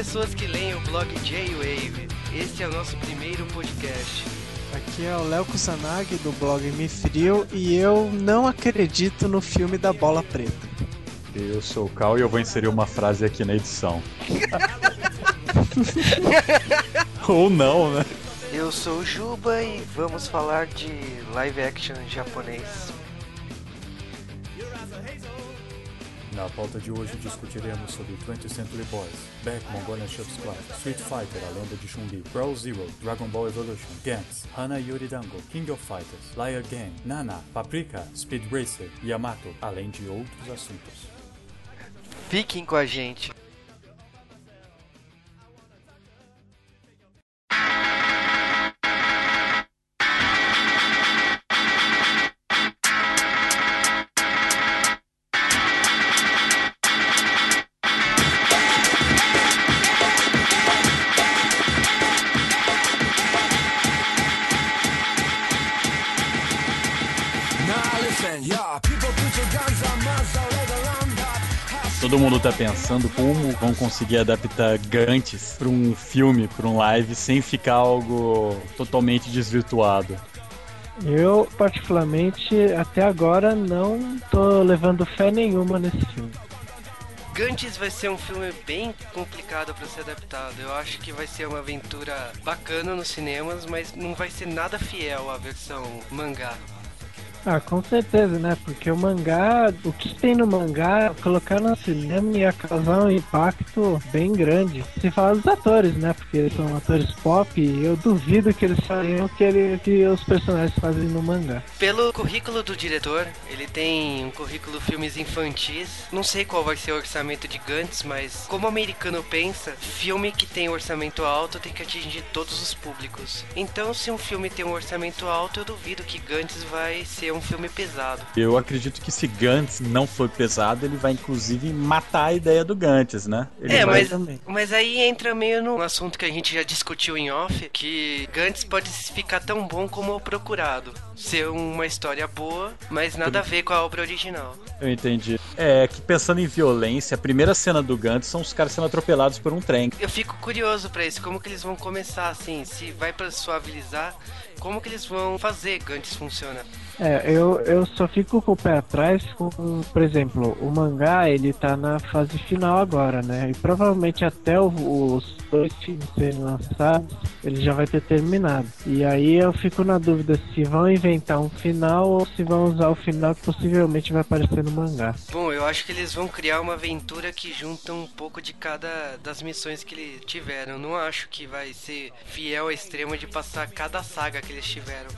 pessoas que leem o blog J-Wave. Este é o nosso primeiro podcast. Aqui é o Léo Kusanagi do blog Me Frio e eu não acredito no filme da bola preta. Eu sou o Cal e eu vou inserir uma frase aqui na edição. Ou não, né? Eu sou o Juba e vamos falar de live action japonês. Na pauta de hoje discutiremos sobre 20th Century Boys, Back Mongolian Chef's Club, Street Fighter, A Lenda de Chun-Li, Zero, Dragon Ball Evolution, Gantz, Hana Yuri Dango, King of Fighters, Liar Gang, Nana, Paprika, Speed Racer, Yamato, além de outros assuntos. Fiquem com a gente. Todo mundo tá pensando como vão conseguir adaptar Gantz para um filme, para um live, sem ficar algo totalmente desvirtuado. Eu, particularmente, até agora não tô levando fé nenhuma nesse filme. Gantz vai ser um filme bem complicado para ser adaptado. Eu acho que vai ser uma aventura bacana nos cinemas, mas não vai ser nada fiel à versão mangá. Ah, com certeza, né? Porque o mangá, o que tem no mangá, colocar no cinema ia causar um impacto bem grande. Se falar dos atores, né? Porque eles são atores pop, eu duvido que eles fariam o que, ele, que os personagens fazem no mangá. Pelo currículo do diretor, ele tem um currículo filmes infantis. Não sei qual vai ser o orçamento de Gantz, mas como o americano pensa, filme que tem orçamento alto tem que atingir todos os públicos. Então, se um filme tem um orçamento alto, eu duvido que Gantz vai ser um filme pesado. Eu acredito que se Gantz não for pesado, ele vai inclusive matar a ideia do Gantz, né? Ele é, mas, mas aí entra meio num assunto que a gente já discutiu em off, que Gantz pode ficar tão bom como o procurado. Ser uma história boa, mas nada a ver com a obra original. Eu entendi. É que pensando em violência, a primeira cena do Gantz são os caras sendo atropelados por um trem. Eu fico curioso pra isso, como que eles vão começar assim, se vai pra suavizar, como que eles vão fazer Gantz funcionar. É, eu, eu só fico com o pé atrás com, por exemplo, o mangá ele tá na fase final agora, né? E provavelmente até o, os dois filmes serem lançados, ele já vai ter terminado. E aí eu fico na dúvida se vão inventar um final ou se vão usar o final que possivelmente vai aparecer no mangá. Bom, eu acho que eles vão criar uma aventura que junta um pouco de cada das missões que eles tiveram. Eu não acho que vai ser fiel ao extremo de passar cada saga que eles tiveram.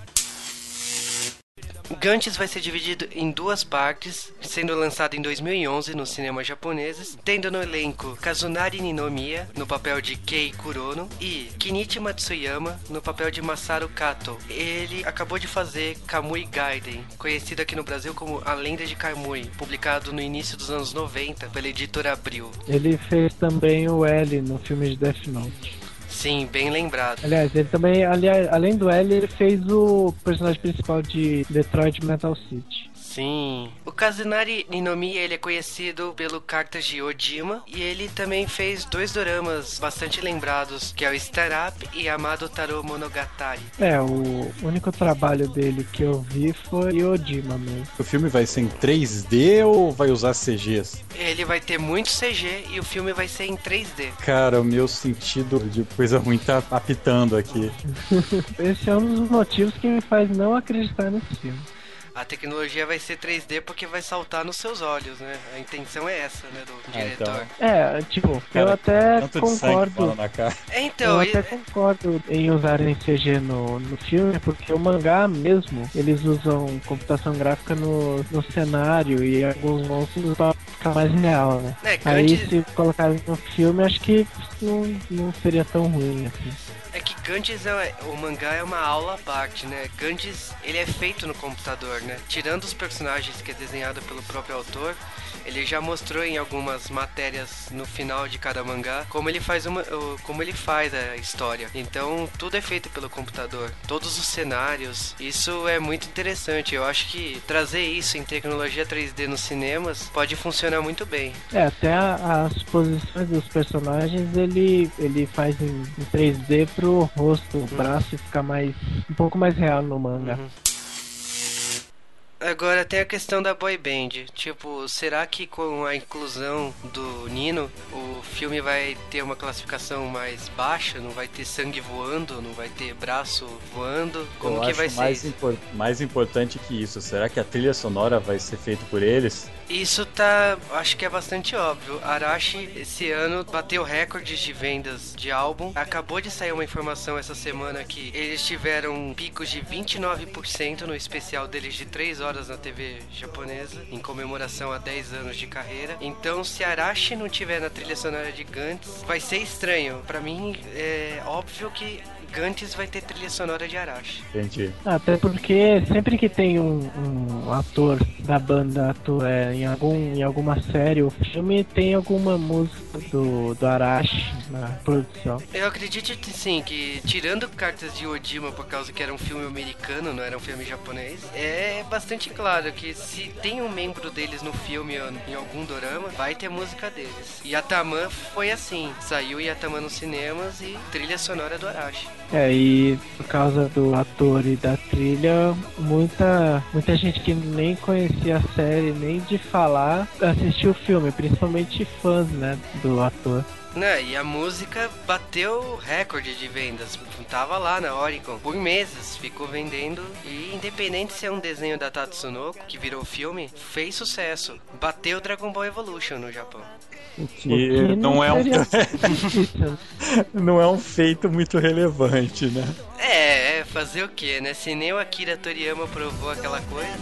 Gantz vai ser dividido em duas partes, sendo lançado em 2011 nos cinemas japoneses, tendo no elenco Kazunari Ninomiya no papel de Kei Kurono e Kinichi Matsuyama no papel de Masaru Kato. Ele acabou de fazer Kamui Gaiden, conhecido aqui no Brasil como A Lenda de Kamui, publicado no início dos anos 90 pela editora Abril. Ele fez também o L no filme de Death Note. Sim, bem lembrado. Aliás, ele também, aliás, além do L, ele fez o personagem principal de Detroit Metal City. Sim. O Kazunari Ninomiya, ele é conhecido pelo Cartas de Ojima e ele também fez dois doramas bastante lembrados, que é o Star Up e Amado Taro Monogatari. É, o único trabalho dele que eu vi foi Ojima mesmo. O filme vai ser em 3D ou vai usar CGs? Ele vai ter muito CG e o filme vai ser em 3D. Cara, o meu sentido de coisa ruim tá apitando aqui. Esse é um dos motivos que me faz não acreditar nesse filme. A tecnologia vai ser 3D porque vai saltar nos seus olhos, né? A intenção é essa, né, do Ah, diretor. então. É, tipo, Cara, eu até concordo. falando na cara. É, Eu então, e- até concordo em usarem CG no, no filme, porque o mangá mesmo, eles usam computação gráfica no, no cenário e alguns monstros pra ficar mais real, né? É, Aí se colocarem no filme, acho que não, não seria tão ruim assim. Gantz é, o mangá é uma aula à parte, né? Gantz, ele é feito no computador, né? Tirando os personagens que é desenhado pelo próprio autor, ele já mostrou em algumas matérias no final de cada mangá como ele faz uma, como ele faz a história. Então tudo é feito pelo computador, todos os cenários. Isso é muito interessante. Eu acho que trazer isso em tecnologia 3D nos cinemas pode funcionar muito bem. É, até a, as posições dos personagens ele ele faz em, em 3D pro rosto, o braço ficar mais um pouco mais real no manga. Uhum. Agora tem a questão da boy band. Tipo, será que com a inclusão do Nino, o filme vai ter uma classificação mais baixa? Não vai ter sangue voando? Não vai ter braço voando? Como Eu que vai mais ser? Impor mais importante que isso, será que a trilha sonora vai ser feita por eles? Isso tá, acho que é bastante óbvio. Arashi esse ano bateu recordes de vendas de álbum. Acabou de sair uma informação essa semana que eles tiveram picos de 29% no especial deles de 3 horas na TV japonesa, em comemoração a 10 anos de carreira. Então, se Arashi não tiver na trilha sonora de Gantz, vai ser estranho. Para mim, é óbvio que Gantz vai ter trilha sonora de Arashi. Entendi. Até porque sempre que tem um, um ator da banda atua é, em, algum, em alguma série ou filme, tem alguma música do, do Arashi na produção. Eu acredito sim que, tirando cartas de Odima por causa que era um filme americano, não era um filme japonês, é bastante claro que se tem um membro deles no filme ou em algum dorama, vai ter música deles. Yataman foi assim, saiu Yataman nos cinemas e trilha sonora do Arashi. É, e por causa do ator e da trilha, muita, muita gente que nem conhecia a série, nem de falar, assistiu o filme, principalmente fãs, né, do ator. Né, e a música bateu recorde de vendas. Tava lá na Oricon por meses, ficou vendendo. E independente se é um desenho da Tatsunoko, que virou filme, fez sucesso. Bateu Dragon Ball Evolution no Japão. Que não, é um não é um feito muito relevante, né? É, é, fazer o que, né? Se nem o Akira Toriyama provou aquela coisa.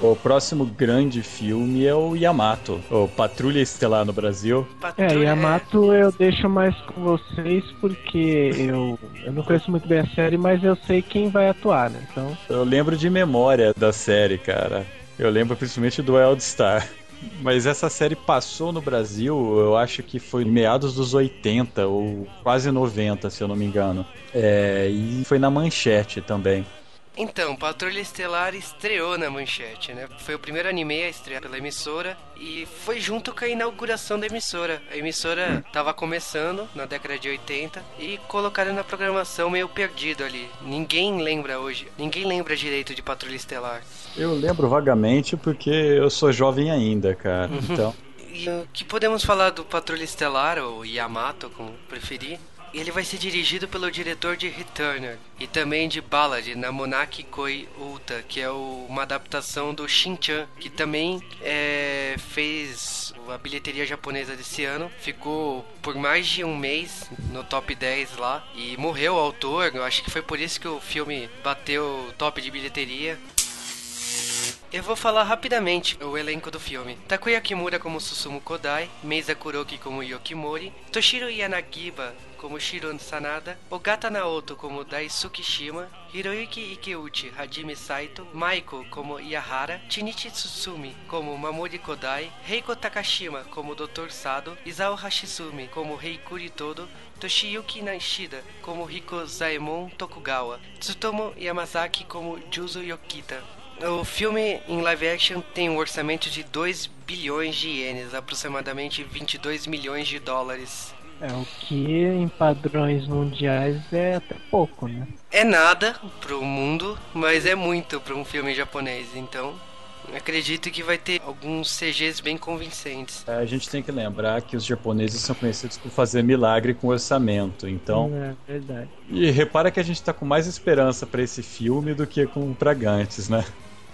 O próximo grande filme é o Yamato, o Patrulha Estelar no Brasil. É, Yamato eu deixo mais com vocês porque eu, eu não conheço muito bem a série, mas eu sei quem vai atuar, né? Então... Eu lembro de memória da série, cara. Eu lembro principalmente do Wild Star. Mas essa série passou no Brasil, eu acho que foi meados dos 80 ou quase 90, se eu não me engano. É, e foi na manchete também. Então, Patrulha Estelar estreou na manchete, né? Foi o primeiro anime a estrear pela emissora e foi junto com a inauguração da emissora. A emissora estava começando na década de 80 e colocaram na programação meio perdido ali. Ninguém lembra hoje, ninguém lembra direito de Patrulha Estelar. Eu lembro vagamente porque eu sou jovem ainda, cara. Uhum. Então. E o que podemos falar do Patrulha Estelar, ou Yamato, como preferir, ele vai ser dirigido pelo diretor de Returner e também de Ballad, Namonaki Koi Uta, que é o, uma adaptação do Shin-chan, que também é, fez a bilheteria japonesa desse ano. Ficou por mais de um mês no top 10 lá e morreu o autor. Eu acho que foi por isso que o filme bateu top de bilheteria. Eu vou falar rapidamente o elenco do filme. Takuya Kimura como Susumu Kodai, Meisa Kuroki como Yokimori, Toshiro Yanagiba como Shiro Sanada, Ogata Naoto como Daisuke Shima, Hiroyuki Ikeuchi Hajime Saito, Maiko como Yahara, Chinichi Tsutsumi como Mamori Kodai, Reiko Takashima como Dr. Sado, Isao Hashizumi como Reikuri Todo, Toshiyuki Nishida como Riko Zaemon Tokugawa, Tsutomo Yamazaki como Juzo Yokita, o filme em live action tem um orçamento de 2 bilhões de ienes, aproximadamente 22 milhões de dólares. É, o que em padrões mundiais é até pouco, né? É nada pro mundo, mas é muito para um filme japonês. Então, acredito que vai ter alguns CGs bem convincentes. A gente tem que lembrar que os japoneses são conhecidos por fazer milagre com orçamento, então. É verdade. E repara que a gente tá com mais esperança para esse filme do que com pra Gantes, né?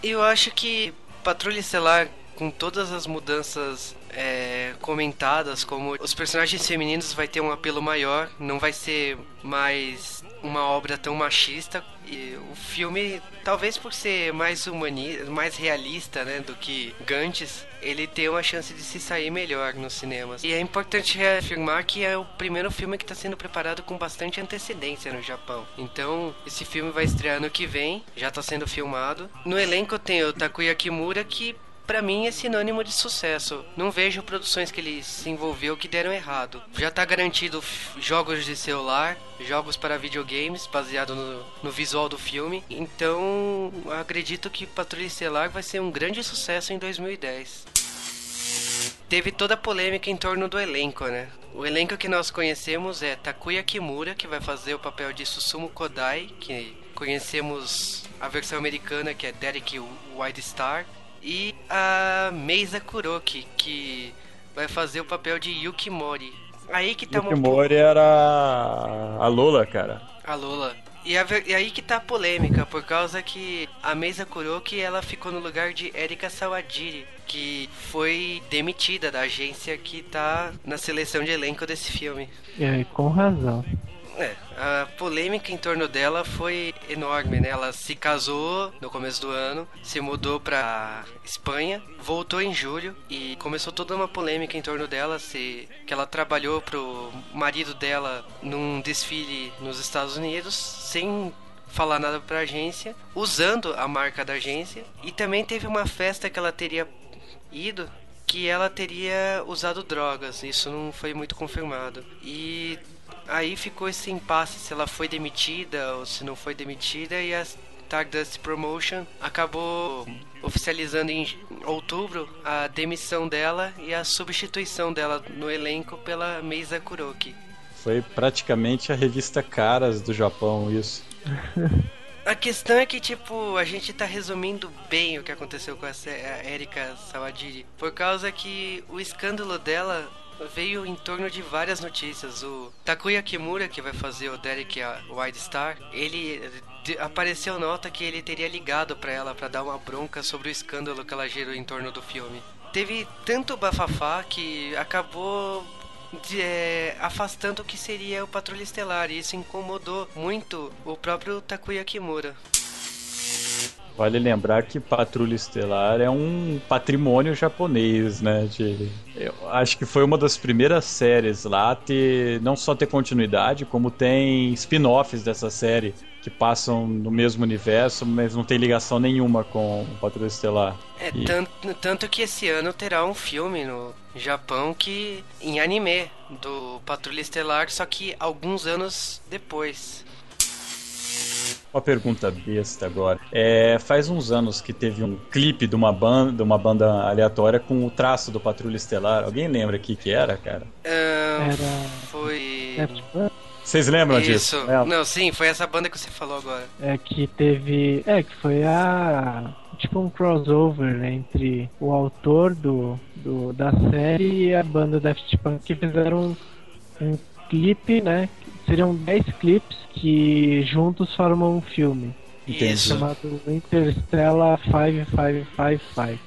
Eu acho que Patrulha Estelar, com todas as mudanças é, comentadas, como os personagens femininos vai ter um apelo maior, não vai ser mais uma obra tão machista. E o filme talvez por ser mais humani mais realista né do que Gantes ele tem uma chance de se sair melhor nos cinemas. E é importante reafirmar que é o primeiro filme que está sendo preparado com bastante antecedência no Japão. Então esse filme vai estrear no que vem já está sendo filmado. No elenco tem o Takuya Kimura que para mim é sinônimo de sucesso. Não vejo produções que ele se envolveu que deram errado. Já tá garantido jogos de celular, jogos para videogames, baseado no, no visual do filme. Então, acredito que Patrulha Estelar vai ser um grande sucesso em 2010. Teve toda a polêmica em torno do elenco, né? O elenco que nós conhecemos é Takuya Kimura, que vai fazer o papel de Susumu Kodai, que conhecemos a versão americana, que é Derek Whitestar e a Meisa Kuroki, que vai fazer o papel de Yuki Mori. Aí que tá Yuki uma... Mori era a Lola, cara. A Lola. E, a, e, aí que tá a polêmica, por causa que a Meisa Kuroki ela ficou no lugar de Erika Sawajiri, que foi demitida da agência que tá na seleção de elenco desse filme. É, com razão. É, a polêmica em torno dela foi enorme, né? Ela se casou no começo do ano, se mudou pra Espanha, voltou em julho e começou toda uma polêmica em torno dela, se que ela trabalhou pro marido dela num desfile nos Estados Unidos sem falar nada pra agência, usando a marca da agência, e também teve uma festa que ela teria ido que ela teria usado drogas. Isso não foi muito confirmado. E aí ficou esse impasse se ela foi demitida ou se não foi demitida e a Stardust Promotion acabou oficializando em outubro a demissão dela e a substituição dela no elenco pela Meisa Kuroki. Foi praticamente a revista Caras do Japão isso. A questão é que, tipo, a gente tá resumindo bem o que aconteceu com a Erika Sawadiri. Por causa que o escândalo dela veio em torno de várias notícias. O Takuya Kimura, que vai fazer o Derek White Star, ele apareceu nota que ele teria ligado para ela para dar uma bronca sobre o escândalo que ela gerou em torno do filme. Teve tanto bafafá que acabou de, é, afastando o que seria o Patrulha Estelar e isso incomodou muito o próprio Takuya Kimura. Vale lembrar que Patrulha Estelar é um patrimônio japonês, né? De, eu acho que foi uma das primeiras séries lá a ter não só ter continuidade, como tem spin-offs dessa série que passam no mesmo universo, mas não tem ligação nenhuma com Patrulha Estelar. É, e... tanto, tanto que esse ano terá um filme no Japão que em anime do Patrulha Estelar, só que alguns anos depois. Uma pergunta besta agora. É, faz uns anos que teve um clipe de uma banda, de uma banda aleatória com o traço do Patrulha Estelar. Alguém lembra o que que era, cara? era... Foi. Vocês lembram Isso. disso? É. Não, sim, foi essa banda que você falou agora. É que teve. É, que foi a. Tipo um crossover né, entre o autor do, do, da série e a banda Daft Punk que fizeram um, um clipe, né? Seriam 10 clipes que juntos formam um filme. Isso. Chamado Interstellar 5555.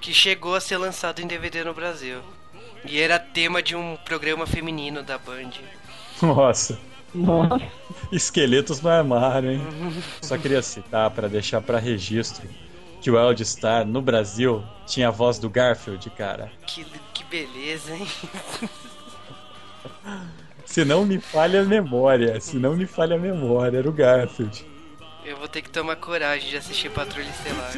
Que chegou a ser lançado em DVD no Brasil. E era tema de um programa feminino da Band. Nossa. Nossa. Esqueletos no armário, hein? Só queria citar para deixar para registro que o Eld Star no Brasil tinha a voz do Garfield, cara. Que, que beleza, hein? Se não me falha a memória, se não me falha a memória, era o Garfield. Eu vou ter que tomar coragem de assistir Patrulha Estelar.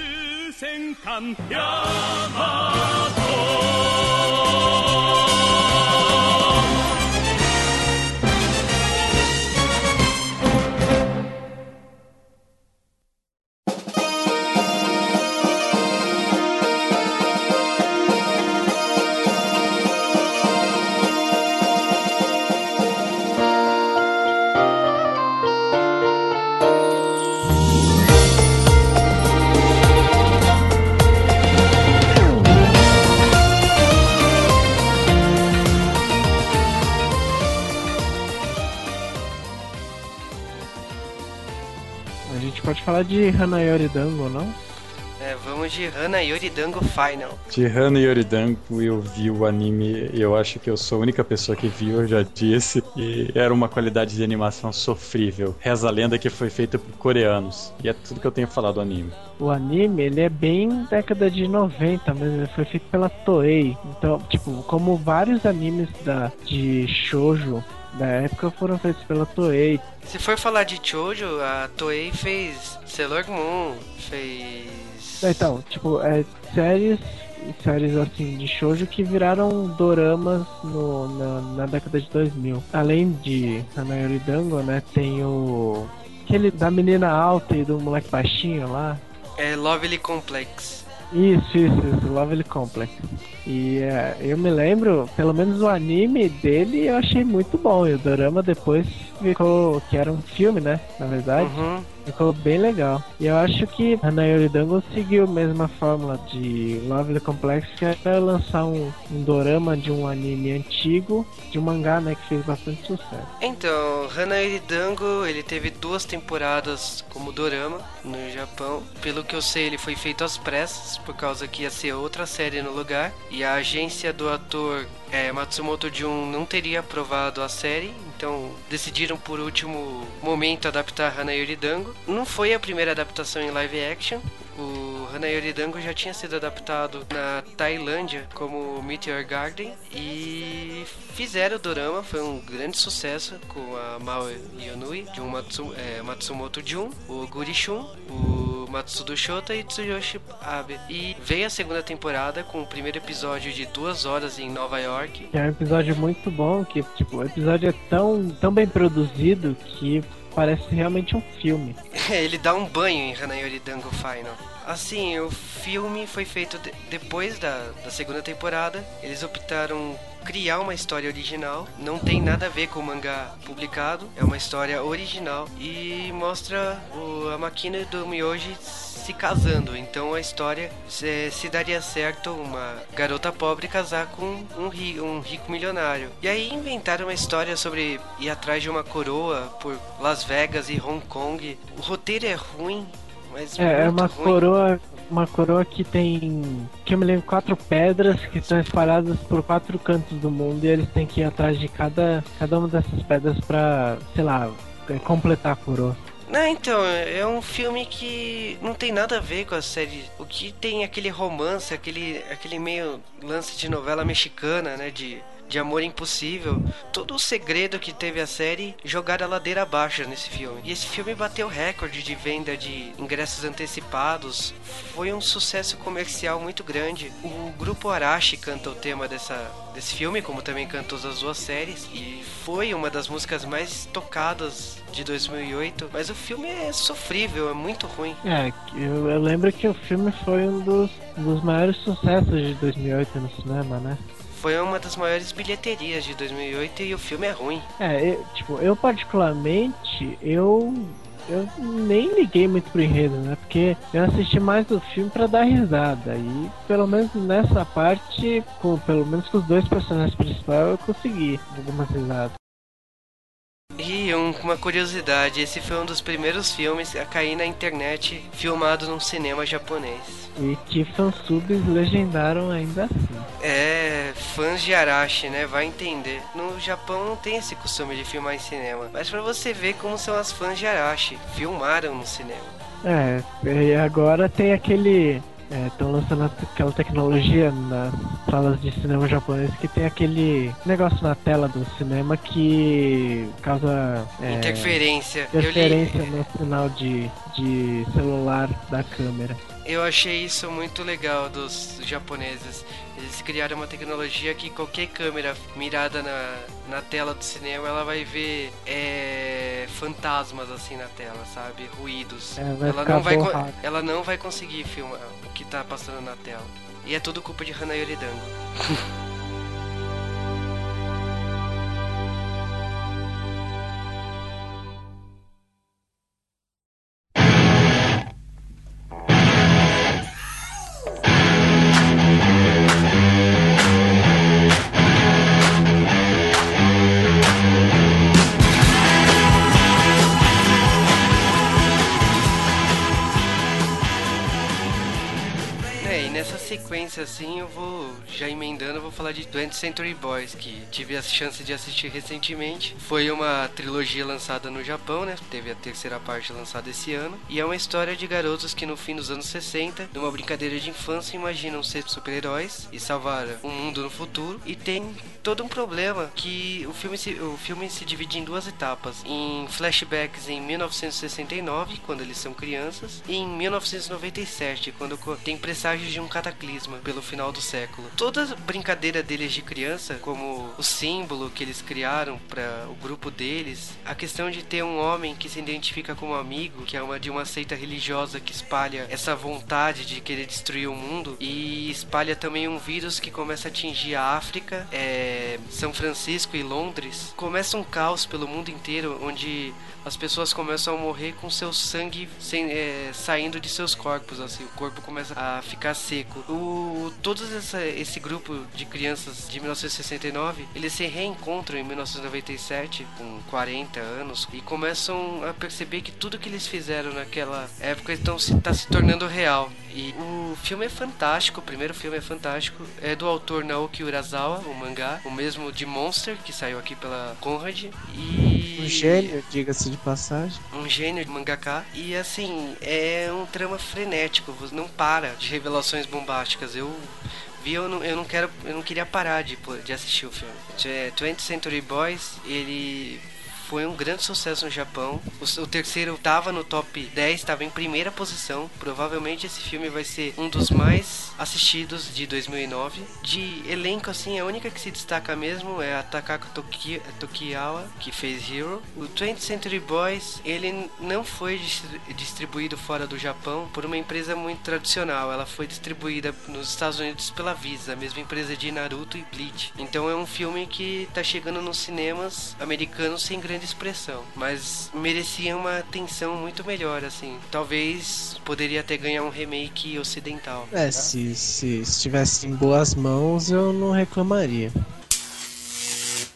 Falar de Hanayori Dango, não? É, vamos de Hana Yoridango Final. De Hana Yoridango eu vi o anime, eu acho que eu sou a única pessoa que viu, eu já disse, e era uma qualidade de animação sofrível. Reza a lenda que foi feito por coreanos. E é tudo que eu tenho falado do anime. O anime, ele é bem década de 90 mesmo, ele foi feito pela Toei. Então, tipo, como vários animes da, de shoujo da época foram feitos pela Toei. Se for falar de Chojo, a Toei fez Sailor Moon, fez... Então, tipo, é séries séries assim de shoujo que viraram doramas no, na, na década de 2000. Além de Hanayori Dango, né, tem o aquele da menina alta e do moleque baixinho lá. É Lovely Complex. Isso, isso, isso, Lovely Complex. E é, eu me lembro, pelo menos o anime dele eu achei muito bom. E o Dorama depois ficou. que era um filme, né? Na verdade. Uhum. Ficou bem legal. E eu acho que Dango seguiu a mesma fórmula de Lovely Complex, que era lançar um, um dorama de um anime antigo, de um mangá, né, que fez bastante sucesso. Então, Hanayori ele teve duas temporadas como dorama no Japão. Pelo que eu sei, ele foi feito às pressas, por causa que ia ser outra série no lugar. E a agência do ator é, Matsumoto Jun não teria aprovado a série, então decidiram por último momento adaptar Hanayori Dango. Não foi a primeira adaptação em live action. O Hanayori Dango já tinha sido adaptado na Tailândia como Meteor Garden e fizeram o dorama, foi um grande sucesso com a Mao Yonui, um Matsu, é, Matsumoto Jun, o Gurishun, o Matsudo Shota e Tsuyoshi Abe. E veio a segunda temporada com o primeiro episódio de duas horas em Nova York. É um episódio muito bom, que tipo, o episódio é tão, tão bem produzido que parece realmente um filme. Ele dá um banho em Hanayori Dango Final. Assim, o filme foi feito de depois da, da segunda temporada. Eles optaram criar uma história original. Não tem nada a ver com o mangá publicado. É uma história original e mostra o, a Makina do Miyoji se casando. Então a história se, se, daria certo uma garota pobre casar com um, ri, um rico milionário. E aí inventaram uma história sobre ir atrás de uma coroa por Las Vegas e Hong Kong. O roteiro é ruim, mas É, é uma ruim. coroa. Uma coroa que tem. Que eu me lembro, quatro pedras que estão espalhadas por quatro cantos do mundo e eles têm que ir atrás de cada, cada uma dessas pedras pra, sei lá, é, completar a coroa. Não, então, é um filme que não tem nada a ver com a série. O que tem aquele romance, aquele, aquele meio lance de novela mexicana, né? De, de amor impossível. Todo o segredo que teve a série jogaram a ladeira abaixo nesse filme. E esse filme bateu recorde de venda de ingressos antecipados. Foi um sucesso comercial muito grande. O grupo Arashi canta o tema dessa, desse filme, como também cantou as duas séries. E foi uma das músicas mais tocadas de 2008, mas o filme é sofrível, é muito ruim. É, eu, eu lembro que o filme foi um dos, dos maiores sucessos de 2008 no cinema, né? Foi uma das maiores bilheterias de 2008 e o filme é ruim. É, eu, tipo, eu particularmente, eu eu nem liguei muito pro enredo, né? Porque eu assisti mais do filme para dar risada. E pelo menos nessa parte, com, pelo menos com os dois personagens principais, eu consegui algumas risadas. E um- uma curiosidade, esse foi um dos primeiros filmes a cair na internet filmado num cinema japonês. E que fansubs legendaram ainda assim. É, fãs de Arashi, né? Vai entender. No Japão não tem esse costume de filmar em cinema. Mas pra você ver como são as fãs de Arashi, filmaram no cinema. É, e agora tem aquele. Estão lançando aquela tecnologia nas salas de cinema japonês que tem aquele negócio na tela do cinema que causa é, Interferência. Interferência no sinal de, de celular da câmera. eu achei isso muito legal dos japoneses. Eles criaram uma tecnologia que qualquer câmera mirada na, na tela do cinema, ela vai ver é, fantasmas assim na tela, sabe? Ruídos. É, ela, não vai, borrado. ela não vai conseguir filmar o que tá passando na tela. E é tudo culpa de Hanayori Dango. assim eu vou já emendando, falar de 20th Century Boys, que tive a chance de assistir recentemente. Foi uma trilogia lançada no Japão, né? Teve a terceira parte lançada esse ano. E é uma história de garotos que no fim dos anos 60, numa brincadeira de infância, imaginam ser super-heróis e salvar o mundo no futuro. E tem todo um problema que o filme se, o filme se divide em duas etapas. Em flashbacks em 1969, quando eles são crianças, e em 1997, quando tem presságios de um cataclisma pelo final do século. Toda brincadeira deles de criança, como o símbolo que eles criaram para o grupo deles, a questão de ter um homem que se identifica como amigo, que é uma de uma seita religiosa que espalha essa vontade de querer destruir o mundo e espalha também um vírus que começa a atingir a África, é, São Francisco e Londres. Começa um caos pelo mundo inteiro, onde as pessoas começam a morrer com seu sangue sem, é, saindo de seus corpos, assim, o corpo começa a ficar seco. O, todo essa, esse grupo de crianças de 1969, eles se reencontram em 1997, com 40 anos, e começam a perceber que tudo que eles fizeram naquela época está se, tá se tornando real. E o filme é fantástico, o primeiro filme é fantástico. É do autor Naoki Urasawa, o mangá, o mesmo de Monster, que saiu aqui pela Conrad. E... Um gênio, diga-se de passagem. Um gênio de mangaka. E assim, é um trama frenético, não para de revelações bombásticas. Eu vi, eu não, eu não quero, eu não queria parar de, de assistir o filme. É, 20th Century Boys, ele foi um grande sucesso no Japão. O, o terceiro estava no top 10, estava em primeira posição. Provavelmente esse filme vai ser um dos mais assistidos de 2009. De elenco, assim, a única que se destaca mesmo é a Takako Toki, Tokiawa, que fez Hero. O 20th Century Boys, ele não foi distribuído fora do Japão por uma empresa muito tradicional. Ela foi distribuída nos Estados Unidos pela Visa, a mesma empresa de Naruto e Bleach. Então é um filme que está chegando nos cinemas americanos sem grande expressão, mas merecia uma atenção muito melhor, assim. Talvez poderia até ganhar um remake ocidental. É, se, se estivesse em boas mãos, eu não reclamaria.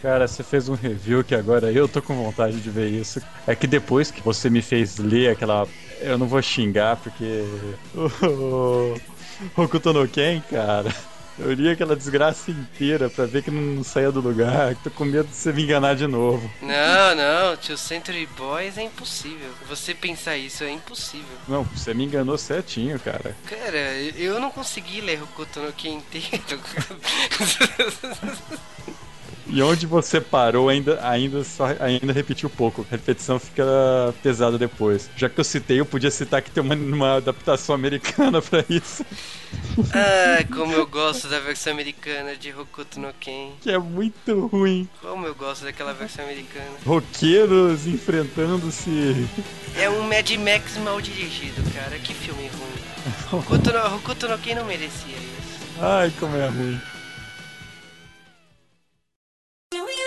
Cara, você fez um review que agora eu tô com vontade de ver isso. É que depois que você me fez ler aquela. Eu não vou xingar porque. O Hokuto no Ken, cara. Eu li aquela desgraça inteira pra ver que não saía do lugar. Tô com medo de você me enganar de novo. Não, não, tio Century Boys é impossível. Você pensar isso é impossível. Não, você me enganou certinho, cara. Cara, eu não consegui ler Hokuto no Ken inteiro. E onde você parou ainda, ainda, só, ainda repetiu pouco. A repetição fica pesada depois. Já que eu citei, eu podia citar que tem uma, uma adaptação americana para isso. Ah, como eu gosto da versão americana de Hokuto no Ken. Que é muito ruim. Como eu gosto daquela versão americana. Roqueiros enfrentando-se. É um Mad Max mal dirigido, cara. Que filme ruim. Hokuto no, Hokuto no Ken não merecia isso. Ai, como é ruim. Do you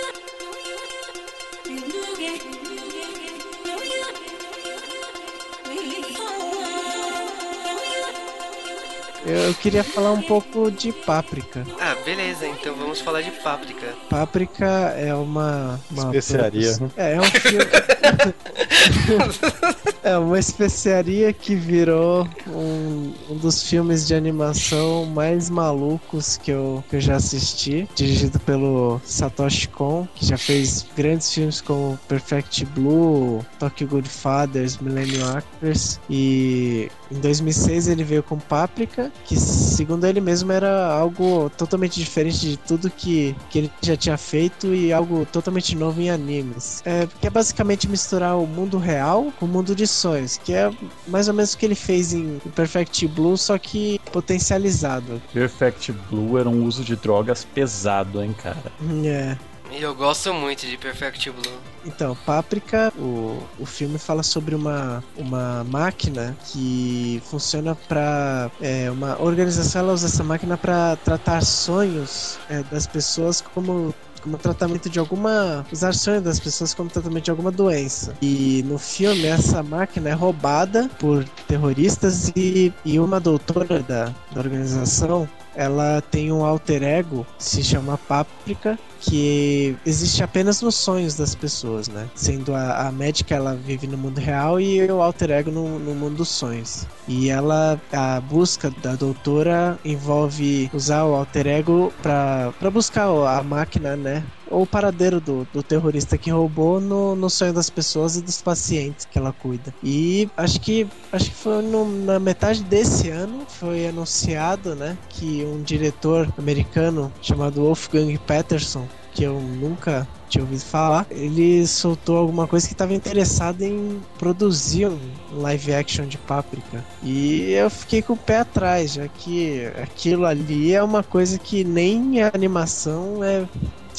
Eu queria falar um pouco de Páprica. Ah, beleza, então vamos falar de Páprica. Páprica é uma. uma especiaria. É, é um filme. é uma especiaria que virou um, um dos filmes de animação mais malucos que eu, que eu já assisti. Dirigido pelo Satoshi Kon, que já fez grandes filmes como Perfect Blue, Tokyo Godfathers, Millennium Actors. E em 2006 ele veio com Páprica, que segundo ele mesmo era algo totalmente diferente de tudo que, que ele já tinha feito e algo totalmente novo em animes. É, que é basicamente misturar o mundo real com o mundo de sonhos, que é mais ou menos o que ele fez em Perfect Blue, só que potencializado. Perfect Blue era um uso de drogas pesado, hein, cara? É. E eu gosto muito de Perfect Blue. Então, Páprica, o, o filme fala sobre uma, uma máquina que funciona para é, uma organização. Ela usa essa máquina para tratar sonhos é, das pessoas como como tratamento de alguma. usar sonhos das pessoas como tratamento de alguma doença. E no filme, essa máquina é roubada por terroristas e, e uma doutora da, da organização ela tem um alter ego, se chama Páprica, que existe apenas nos sonhos das pessoas, né? Sendo a, a médica, ela vive no mundo real e o alter ego no, no mundo dos sonhos. E ela, a busca da doutora envolve usar o alter ego para buscar a máquina, né? O paradeiro do, do terrorista que roubou no, no sonho das pessoas e dos pacientes que ela cuida. E acho que acho que foi no, na metade desse ano foi anunciado, né, que um diretor americano chamado Wolfgang Peterson que eu nunca tinha ouvido falar, ele soltou alguma coisa que estava interessado em produzir um live action de Páprica. E eu fiquei com o pé atrás, já que aquilo ali é uma coisa que nem a animação é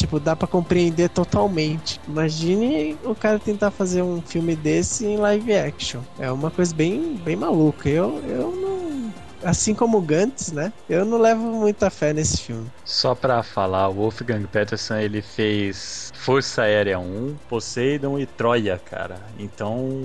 tipo, dá para compreender totalmente. Imagine o cara tentar fazer um filme desse em live action. É uma coisa bem, bem maluca. Eu, eu não assim como o Gantz, né? Eu não levo muita fé nesse filme. Só pra falar, o Wolfgang Peterson ele fez Força Aérea 1, Poseidon e Troia, cara. Então,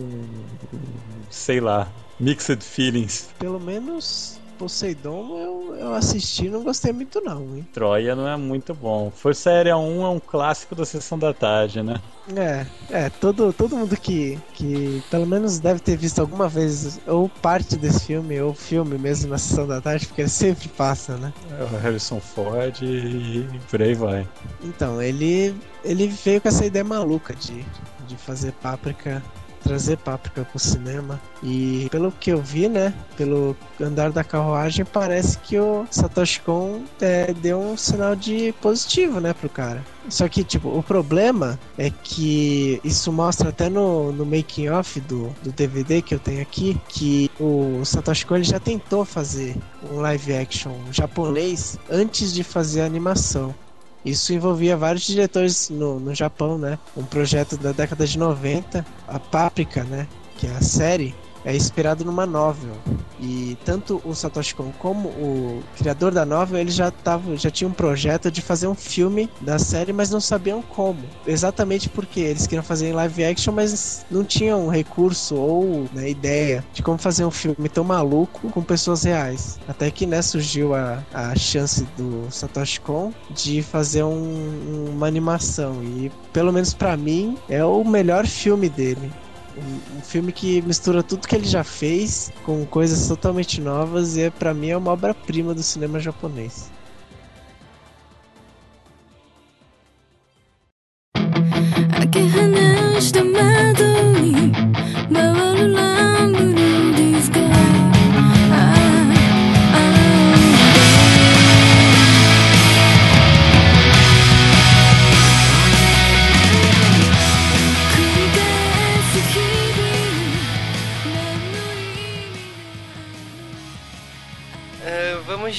sei lá, mixed feelings. Pelo menos Poseidon eu, eu assisti e não gostei muito não, hein? Troia não é muito bom. Força Aérea 1 é um clássico da sessão da tarde, né? É, é, todo, todo mundo que, que pelo menos deve ter visto alguma vez ou parte desse filme, ou filme mesmo na sessão da tarde, porque ele sempre passa, né? É o Harrison Ford e por aí vai. Então, ele, ele veio com essa ideia maluca de, de fazer Páprica trazer Páprica pro cinema. E pelo que eu vi, né, pelo andar da carruagem, parece que o Satoshi Kon é, deu um sinal de positivo, né, pro cara. Só que, tipo, o problema é que isso mostra até no, no making off do, do DVD que eu tenho aqui, que o Satoshi Kon ele já tentou fazer um live action japonês antes de fazer a animação. Isso envolvia vários diretores no, no Japão, né? Um projeto da década de 90, a Paprika, né? Que é a série, é inspirado numa novel. E tanto o Satoshi Kon como o criador da novel, eles já tavam, já tinham um projeto de fazer um filme da série, mas não sabiam como. Exatamente porque eles queriam fazer em live action, mas não tinham recurso ou né, ideia de como fazer um filme tão maluco com pessoas reais. Até que né, surgiu a, a chance do Satoshi Kon de fazer um, uma animação. E pelo menos para mim é o melhor filme dele. Um, um, filme que mistura tudo que ele já fez com coisas totalmente novas e é, para mim é uma obra-prima do cinema japonês.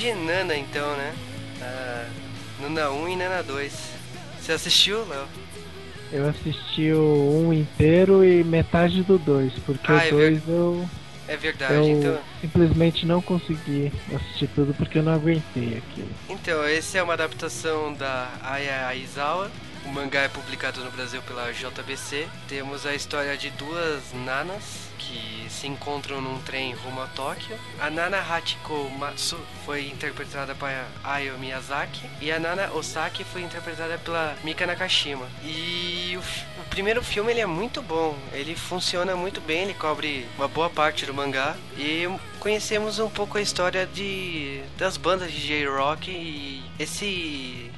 Então, né? Ah, Nana 1 e Nana 2. Você assistiu, Léo? Eu assisti o 1 inteiro e metade do 2, porque ah, o 2 é eu. É verdade, eu então. Simplesmente não consegui assistir tudo porque eu não aguentei aquilo. Então, esse é uma adaptação da Aya Aizawa. O mangá é publicado no Brasil pela JBC. Temos a história de duas nanas que se encontram num trem rumo a Tóquio. A Nana Hachiko Matsu foi interpretada por Ayo Miyazaki e a Nana Osaki foi interpretada pela Mika Nakashima. E o, o primeiro filme ele é muito bom, ele funciona muito bem, ele cobre uma boa parte do mangá e conhecemos um pouco a história de das bandas de J-rock e esse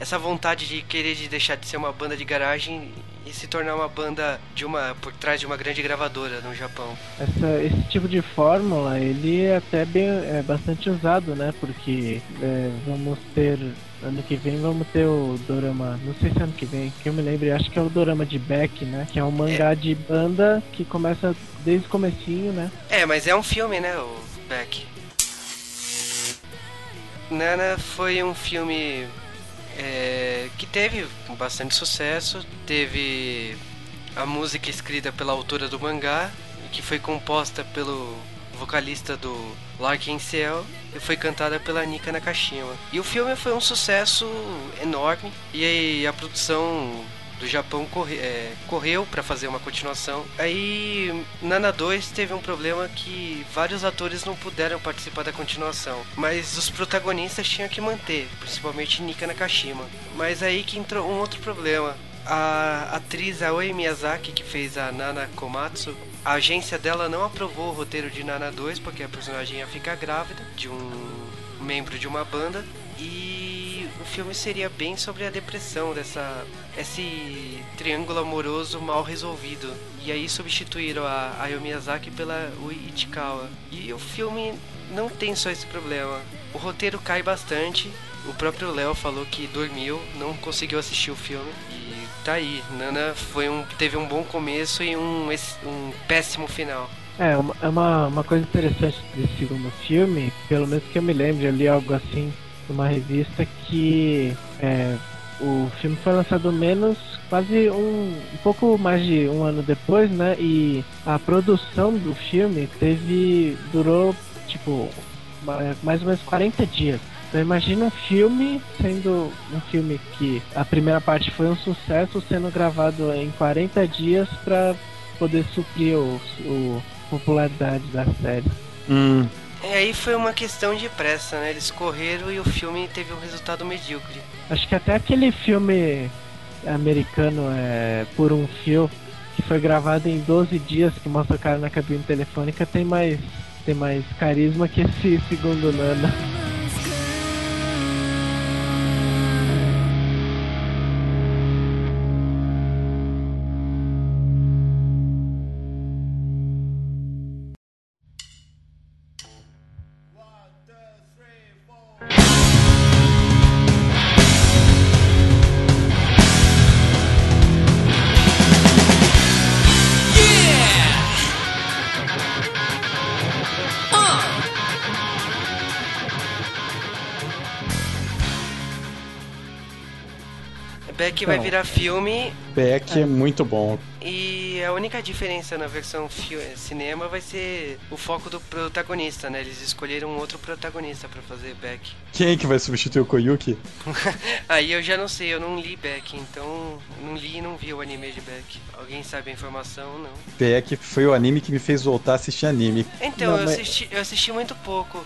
essa vontade de querer de deixar de ser uma banda de garagem e se tornar uma banda de uma por trás de uma grande gravadora no Japão. Essa, esse tipo de fórmula ele é até bem é bastante usado, né? Porque é, vamos ter ano que vem vamos ter o dorama, não sei se é ano que vem, que eu me lembro, acho que é o dorama de Beck, né? Que é um mangá é. de banda que começa desde o comecinho, né? É, mas é um filme, né, o Beck. Nana foi um filme é, que teve bastante sucesso. Teve a música escrita pela autora do mangá, que foi composta pelo vocalista do Larkin Ciel e foi cantada pela Nika Nakashima. E o filme foi um sucesso enorme e a produção do Japão corre, é, correu para fazer uma continuação. Aí Nana 2 teve um problema que vários atores não puderam participar da continuação, mas os protagonistas tinham que manter, principalmente Nika Nakashima. Mas aí que entrou um outro problema. A atriz Aoi Miyazaki, que fez a Nana Komatsu, a agência dela não aprovou o roteiro de Nana 2 porque a personagem ia ficar grávida de um membro de uma banda e filme seria bem sobre a depressão dessa esse triângulo amoroso mal resolvido. E aí substituíram a Hayao Miyazaki pela Ui Ichikawa. E o filme não tem só esse problema. O roteiro cai bastante. O próprio Léo falou que dormiu, não conseguiu assistir o filme. E tá aí. Nana foi um, teve um bom começo e um, um péssimo final. É, uma, é uma, uma coisa interessante desse segundo filme, pelo menos que eu me lembro, eu li algo assim numa revista que é, o filme foi lançado menos quase um, um pouco mais de um ano depois, né? E a produção do filme teve durou tipo mais ou menos 40 dias. Então imagina um filme sendo um filme que a primeira parte foi um sucesso sendo gravado em 40 dias para poder suprir o, o popularidade da série. Hum. E aí foi uma questão de pressa, né? Eles correram e o filme teve um resultado medíocre. Acho que até aquele filme americano é Por um Fio, que foi gravado em 12 dias, que mostra o cara na cabine telefônica, tem mais, tem mais carisma que esse segundo Nana. Vai virar filme. Beck é. é muito bom. E a única diferença na versão cinema vai ser o foco do protagonista, né? Eles escolheram outro protagonista para fazer Beck. Quem que vai substituir o Koyuki? Aí eu já não sei, eu não li Beck, então não li e não vi o anime de Beck. Alguém sabe a informação? Não. Beck foi o anime que me fez voltar a assistir anime. Então, não, eu, mas... assisti, eu assisti muito pouco.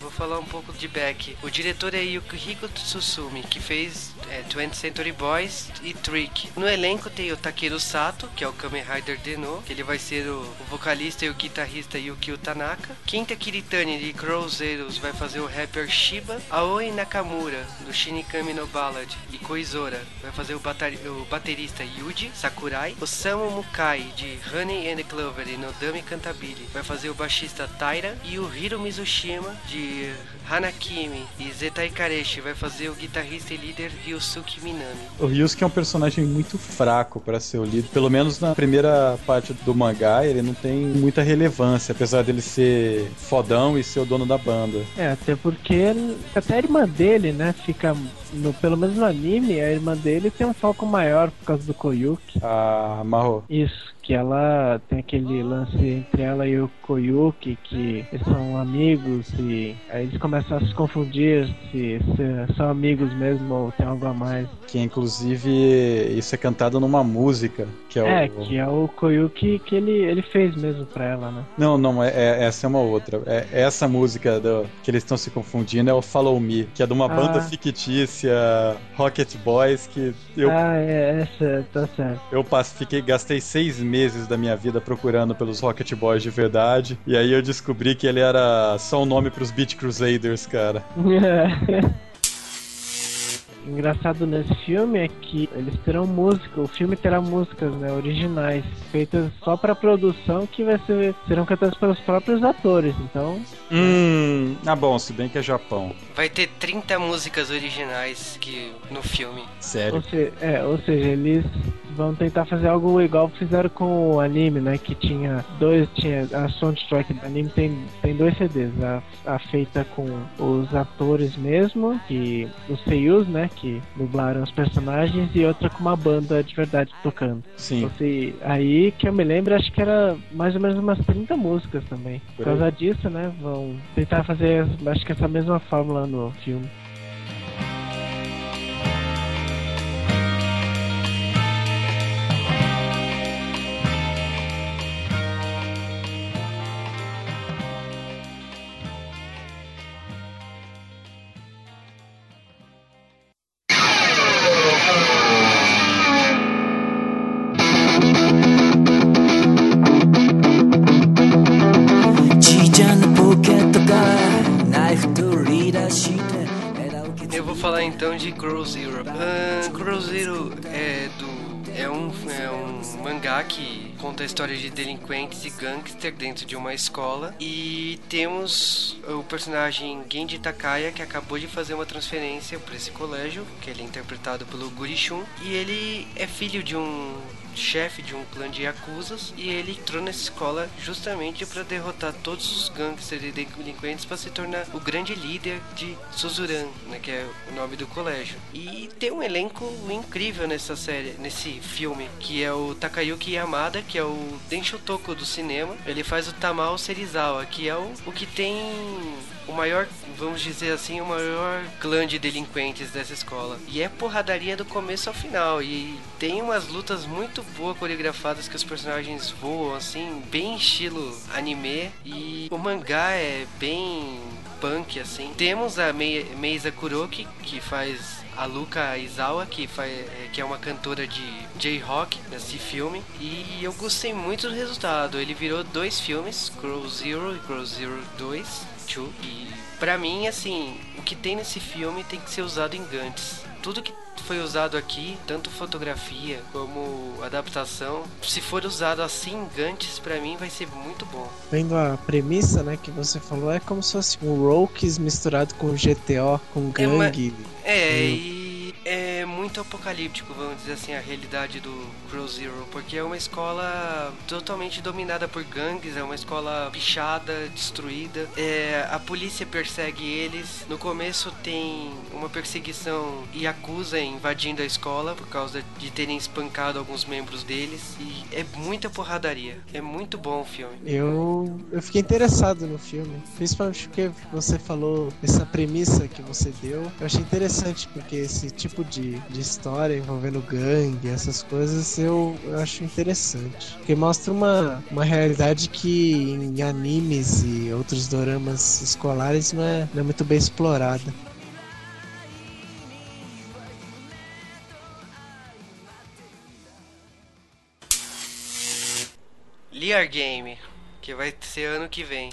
Vou falar um pouco de Beck. O diretor é Yukihiko Tsusumi, que fez é, 20th Century Boys e Trick. No elenco tem o Takeru Sato, que é o Kamen Rider Deno, que ele vai ser o, o vocalista e o guitarrista Yukio Tanaka. Kinta Kiritani de Cruzeiros vai fazer o rapper Shiba. Aoi Nakamura, do Shinikami no Ballad e Koizora, vai fazer o, o baterista Yuji Sakurai. Samu Mukai, de Honey and Clover e Nodami Cantabile, vai fazer o baixista Taira. E o Hiro Mizushima, de Hanakimi e Zetai Kareshi vai fazer o guitarrista e líder Ryusuke Minami. O Ryusuke é um personagem muito fraco para ser o líder, pelo menos na primeira parte do mangá, ele não tem muita relevância, apesar dele ser fodão e ser o dono da banda. É, até porque até a irmã dele, né, fica no, pelo menos no anime, a irmã dele tem um foco maior por causa do Koyuki. Ah, Marro. Isso, que ela tem aquele lance entre ela e o Koyuki, que eles são amigos e aí eles começam a se confundir se, se são amigos mesmo ou tem algo a mais. Que inclusive isso é cantado numa música, que é, é o... que é o Koyuki que ele, ele fez mesmo pra ela, né? Não, não, é, é essa é uma outra. É, essa música do, que eles estão se confundindo é o Follow Me, que é de uma ah. banda fictícia Rocket Boys que eu... Ah, é, essa, tá certo. Eu fiquei, gastei seis meses meses da minha vida procurando pelos Rocket Boys de verdade. E aí eu descobri que ele era só um nome pros Beat Crusaders, cara. engraçado nesse filme é que eles terão música, o filme terá músicas né, originais, feitas só para produção que vai ser, serão cantadas pelos próprios atores, então. Hum, ah bom, se bem que é Japão. Vai ter 30 músicas originais que no filme. Sério? Ou, se, é, ou seja, eles vão tentar fazer algo igual fizeram com o anime, né? Que tinha dois, tinha a soundtrack do anime tem, tem dois CDs, a, a feita com os atores mesmo, que os seiyus, né? Que dublaram os personagens e outra com uma banda de verdade tocando. Sim. Então, aí que eu me lembro, acho que era mais ou menos umas 30 músicas também. Por, Por causa disso, né? Vão tentar fazer, acho que essa mesma fórmula no filme. Eu vou falar então de Crow Zero. Uh, Crow Zero é do é um, é um mangá que conta a história de delinquentes e gangster dentro de uma escola. E temos o personagem Genji Takaya, que acabou de fazer uma transferência para esse colégio, que ele é interpretado pelo Gurishun. E ele é filho de um chefe de um clã de Yakuzas e ele entrou nessa escola justamente para derrotar todos os gangsters e delinquentes para se tornar o grande líder de Suzuran, né, que é o nome do colégio. E tem um elenco incrível nessa série, nesse filme, que é o Takayuki Yamada, que é o Denshotoko do cinema. Ele faz o Tamao Serizawa, que é o, o que tem o maior, vamos dizer assim, o maior clã de delinquentes dessa escola. E é porradaria do começo ao final. E tem umas lutas muito boas coreografadas que os personagens voam, assim, bem estilo anime. E o mangá é bem punk, assim. Temos a Meisa Kuroki, que faz a Luca Izawa, que, faz, que é uma cantora de J-Rock nesse filme. E eu gostei muito do resultado. Ele virou dois filmes, Crow Zero e Crow Zero 2. E para mim, assim, o que tem nesse filme tem que ser usado em Gantz. Tudo que foi usado aqui, tanto fotografia como adaptação, se for usado assim em Gantz, para mim vai ser muito bom. Vendo a premissa, né, que você falou, é como se fosse um Rokes misturado com GTO, com gangue. É, é e é muito apocalíptico, vamos dizer assim, a realidade do Zero, porque é uma escola totalmente dominada por gangues, é uma escola pichada, destruída. É, a polícia persegue eles. No começo tem uma perseguição e acusa invadindo a escola por causa de terem espancado alguns membros deles. E é muita porradaria. É muito bom o filme. Eu, eu fiquei interessado no filme, principalmente porque você falou essa premissa que você deu. Eu achei interessante porque esse tipo tipo de, de história envolvendo gangue, essas coisas, eu, eu acho interessante. Porque mostra uma, uma realidade que em animes e outros doramas escolares não é, não é muito bem explorada. Lear Game, que vai ser ano que vem.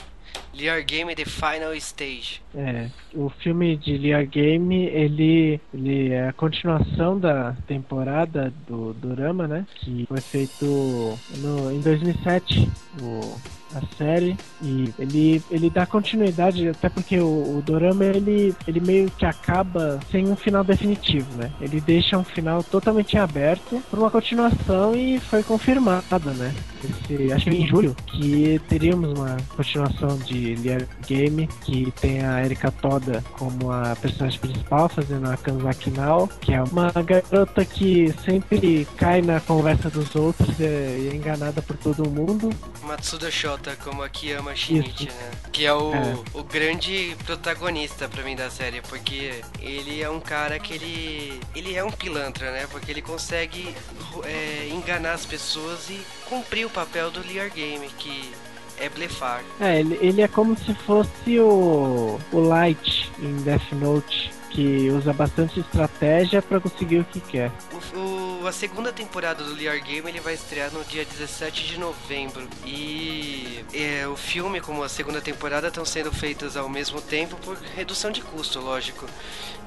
Lear Game The Final Stage. É, o filme de Lear Game, ele, ele é a continuação da temporada do Dorama, né? Que foi feito no, em 2007. O, a série e ele, ele dá continuidade, até porque o, o Dorama ele, ele meio que acaba sem um final definitivo, né? Ele deixa um final totalmente aberto para uma continuação e foi confirmado, né? Esse, acho que em julho que teríamos uma continuação de Liar Game que tem a Erika Toda como a personagem principal fazendo a Kanzaki Nao, que é uma garota que sempre cai na conversa dos outros e é enganada por todo mundo. Matsuda Shota como a Kiyama Shinichi, né? Que é o, é. o grande protagonista para mim da série, porque ele é um cara que ele ele é um pilantra, né? Porque ele consegue é, enganar as pessoas e cumprir o papel do Lear Game, que é blefar. É, ele, ele é como se fosse o, o Light em Death Note que usa bastante estratégia para conseguir o que quer. O, o, a segunda temporada do Liar Game ele vai estrear no dia 17 de novembro e é, o filme como a segunda temporada estão sendo feitas ao mesmo tempo por redução de custo, lógico.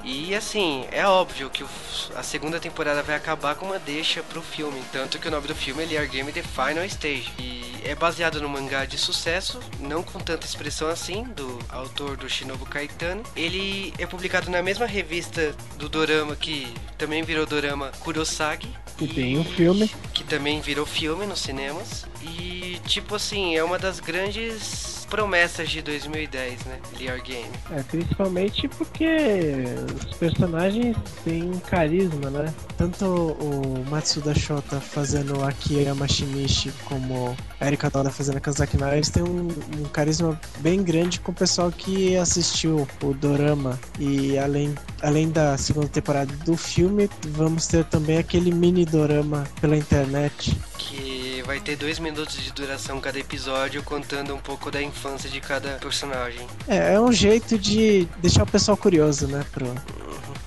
E assim, é óbvio que o, a segunda temporada vai acabar com uma deixa pro filme, tanto que o nome do filme é Liar Game The Final Stage. E é baseado no mangá de sucesso, não com tanta expressão assim, do autor do Shinobu Kaitano. Ele é publicado na mesma revista do Dorama que também virou Dorama Kurosagi. Que tem um filme. Que também virou filme nos cinemas. E tipo assim, é uma das grandes promessas de 2010, né? Liar Game. É, principalmente porque os personagens têm carisma, né? Tanto o Matsuda Shota fazendo Akira Shinichi como a Erika Toda fazendo a Kazaki Nara, eles têm um, um, carisma bem grande com o pessoal que assistiu o Dorama. E além, além da segunda temporada do filme, vamos ter também aquele mini Dorama pela internet. Que vai ter dois minutos de duração cada episódio, contando um pouco da infância de cada personagem. É, é um jeito de deixar o pessoal curioso, né? Pro,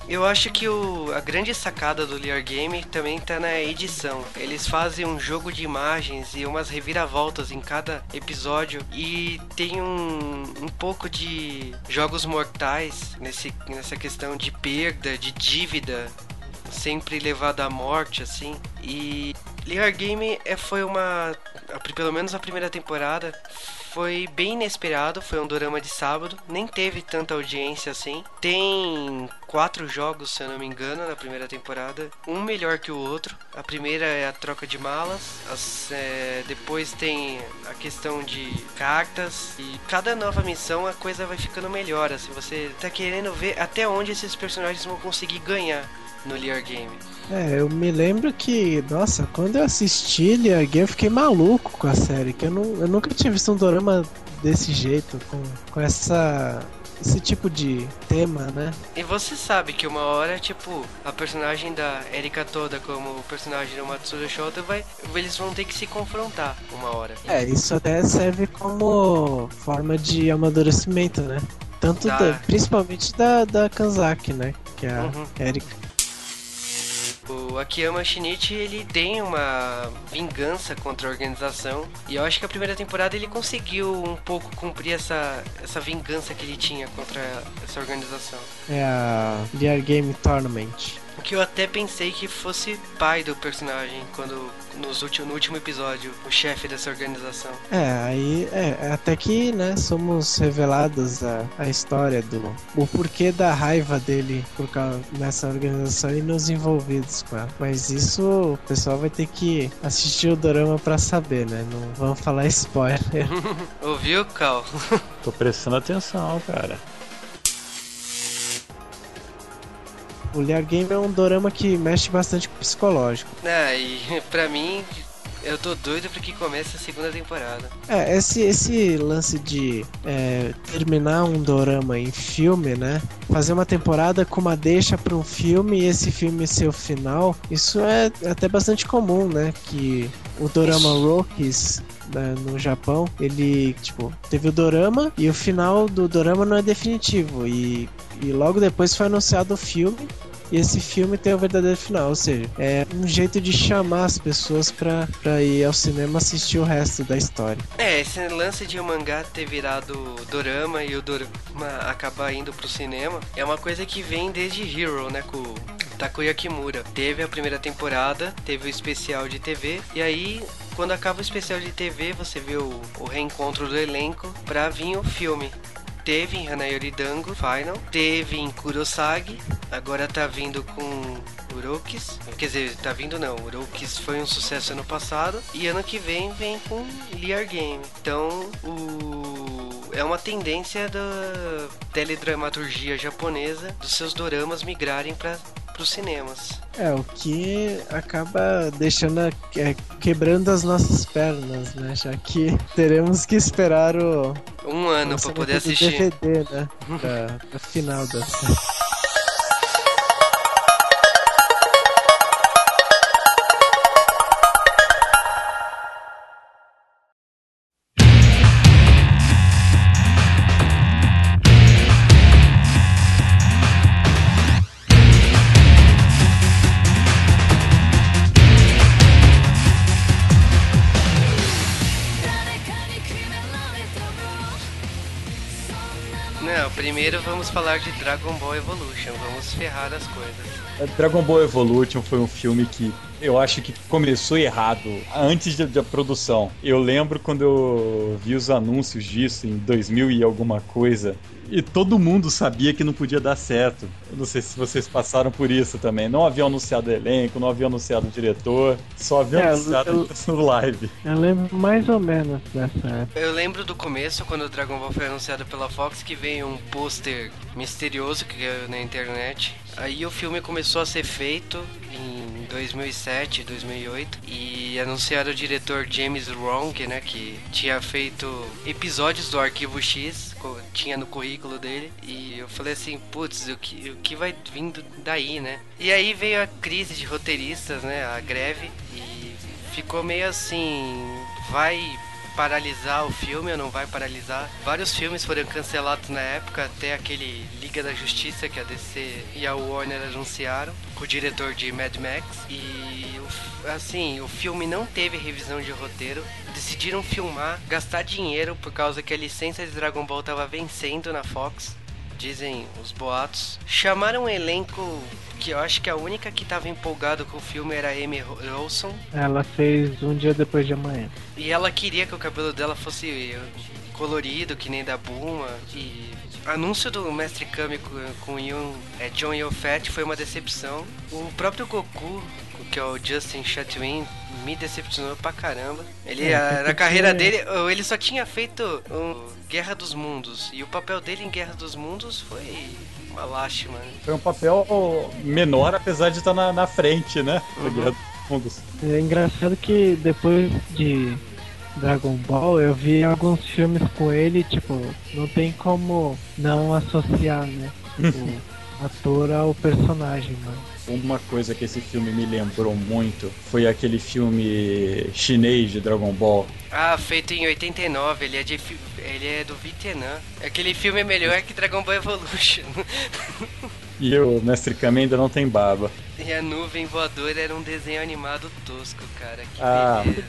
Eu acho que o, a grande sacada do Lear Game também tá na edição. Eles fazem um jogo de imagens e umas reviravoltas em cada episódio e tem um, um pouco de jogos mortais nesse, nessa questão de perda, de dívida, sempre levada à morte, assim. E Lear Game é, foi uma. Pelo menos a primeira temporada foi bem inesperado, foi um dorama de sábado, nem teve tanta audiência assim. Tem quatro jogos, se eu não me engano, na primeira temporada, um melhor que o outro. A primeira é a troca de malas, as, é, depois tem a questão de cartas e cada nova missão a coisa vai ficando melhor. Assim, você tá querendo ver até onde esses personagens vão conseguir ganhar no Lear Game. É, eu me lembro que, nossa, quando eu assisti Lear Game eu fiquei maluco com a série, que eu, não, eu nunca tinha visto um dorama desse jeito, com, com essa esse tipo de tema, né? E você sabe que uma hora, tipo, a personagem da Erika toda como o personagem do Matsuda Shota vai, eles vão ter que se confrontar uma hora. É, isso até serve como forma de amadurecimento, né? Tanto Tá. da- principalmente da, da Kanzaki, né? Que é a Uhum. Erika. O Akiyama Shinichi, ele tem uma vingança contra a organização. E eu acho que a primeira temporada ele conseguiu um pouco cumprir essa, essa vingança que ele tinha contra essa organização. É a Lear Game Tournament. O que eu até pensei que fosse pai do personagem, quando nos último, no último episódio, o chefe dessa organização. É, aí é, até que, né, somos revelados a, a história do o porquê da raiva dele por causa nessa organização e nos envolvidos com ela. Mas isso o pessoal vai ter que assistir o dorama pra saber, né? Não vamos falar spoiler. Ouviu, Cal? Tô prestando atenção, cara. O Lear Game é um dorama que mexe bastante com o psicológico. É, e pra mim, eu tô doido pra que comece a segunda temporada. É, esse, esse lance de é, terminar um dorama em filme, né? Fazer uma temporada com uma deixa para um filme e esse filme ser o final, isso é até bastante comum, né? Que o dorama Rockies né, no Japão, ele, tipo, teve o dorama e o final do dorama não é definitivo. E, e logo depois foi anunciado o filme e esse filme tem o verdadeiro final, ou seja, é um jeito de chamar as pessoas pra, pra ir ao cinema assistir o resto da história. É, esse lance de o mangá ter virado dorama e o dorama acabar indo pro cinema é uma coisa que vem desde Hero, né, com Takuya Kimura. Teve a primeira temporada, teve o especial de TV, e aí quando acaba o especial de TV, você vê o, o reencontro do elenco pra vir o filme. Teve em Hanayori Dango Final, teve em Kurosagi, agora tá vindo com Urokis. Quer dizer, tá vindo não, Urokis foi um sucesso ano passado e ano que vem vem com Lear Game. Então, o é uma tendência da teledramaturgia japonesa dos seus doramas migrarem para os cinemas. É, o que acaba deixando a- é, quebrando as nossas pernas, né? Já que teremos que esperar o Um ano para poder assistir. DVD, né? Pra, pra final da primeiro vamos falar de Dragon Ball Evolution, vamos ferrar as coisas. Dragon Ball Evolution foi um filme que eu acho que começou errado antes da, produção. Eu lembro quando eu vi os anúncios disso em 2000 e alguma coisa. E todo mundo sabia que não podia dar certo. Eu não sei se vocês passaram por isso também. Não havia anunciado elenco, não havia anunciado diretor, só havia É, anunciado eu- no live. Eu lembro mais ou menos dessa época. Eu lembro do começo, quando o Dragon Ball foi anunciado pela Fox, que veio um pôster misterioso que caiu na internet. Aí o filme começou a ser feito em 2007, 2008 e anunciaram o diretor James Wrong, né, que tinha feito episódios do Arquivo X, tinha no currículo dele, e eu falei assim, putz, o que, o que vai vindo daí, né? E aí veio a crise de roteiristas, né, a greve, e ficou meio assim, vai paralisar o filme ou não vai paralisar. Vários filmes foram cancelados na época, até aquele Liga da Justiça que a DC e a Warner anunciaram, com o diretor de Mad Max. E assim, o filme não teve revisão de roteiro. Decidiram filmar, gastar dinheiro por causa que a licença de Dragon Ball estava vencendo na Fox dizem os boatos. Chamaram um elenco que eu acho que a única que estava empolgado com o filme era a Amy Olson. Ela fez um dia depois de amanhã. E ela queria que o cabelo dela fosse colorido, que nem da Buma. E anúncio do Mestre Kami com, o Yun, é, John Yofet foi uma decepção. O próprio Goku, que é o Justin Chatwin, me decepcionou pra caramba. Ele, é, a, na carreira dele, ele só tinha feito um Guerra dos Mundos. E o papel dele em Guerra dos Mundos foi uma lástima. Né? Foi um papel menor, apesar de estar na, na frente, né? Uhum. Guerra dos Mundos. É engraçado que depois de Dragon Ball, eu vi alguns filmes com ele, tipo, não tem como não associar, né? O ator ao personagem, mano. Uma coisa que esse filme me lembrou muito foi aquele filme chinês de Dragon Ball. Ah, feito em 89, ele é, de, ele é do Vietnã. Aquele filme é melhor que Dragon Ball Evolution. E o Mestre Kami ainda não tem barba. E a nuvem voadora era um desenho animado tosco, cara. Que ah, beleza.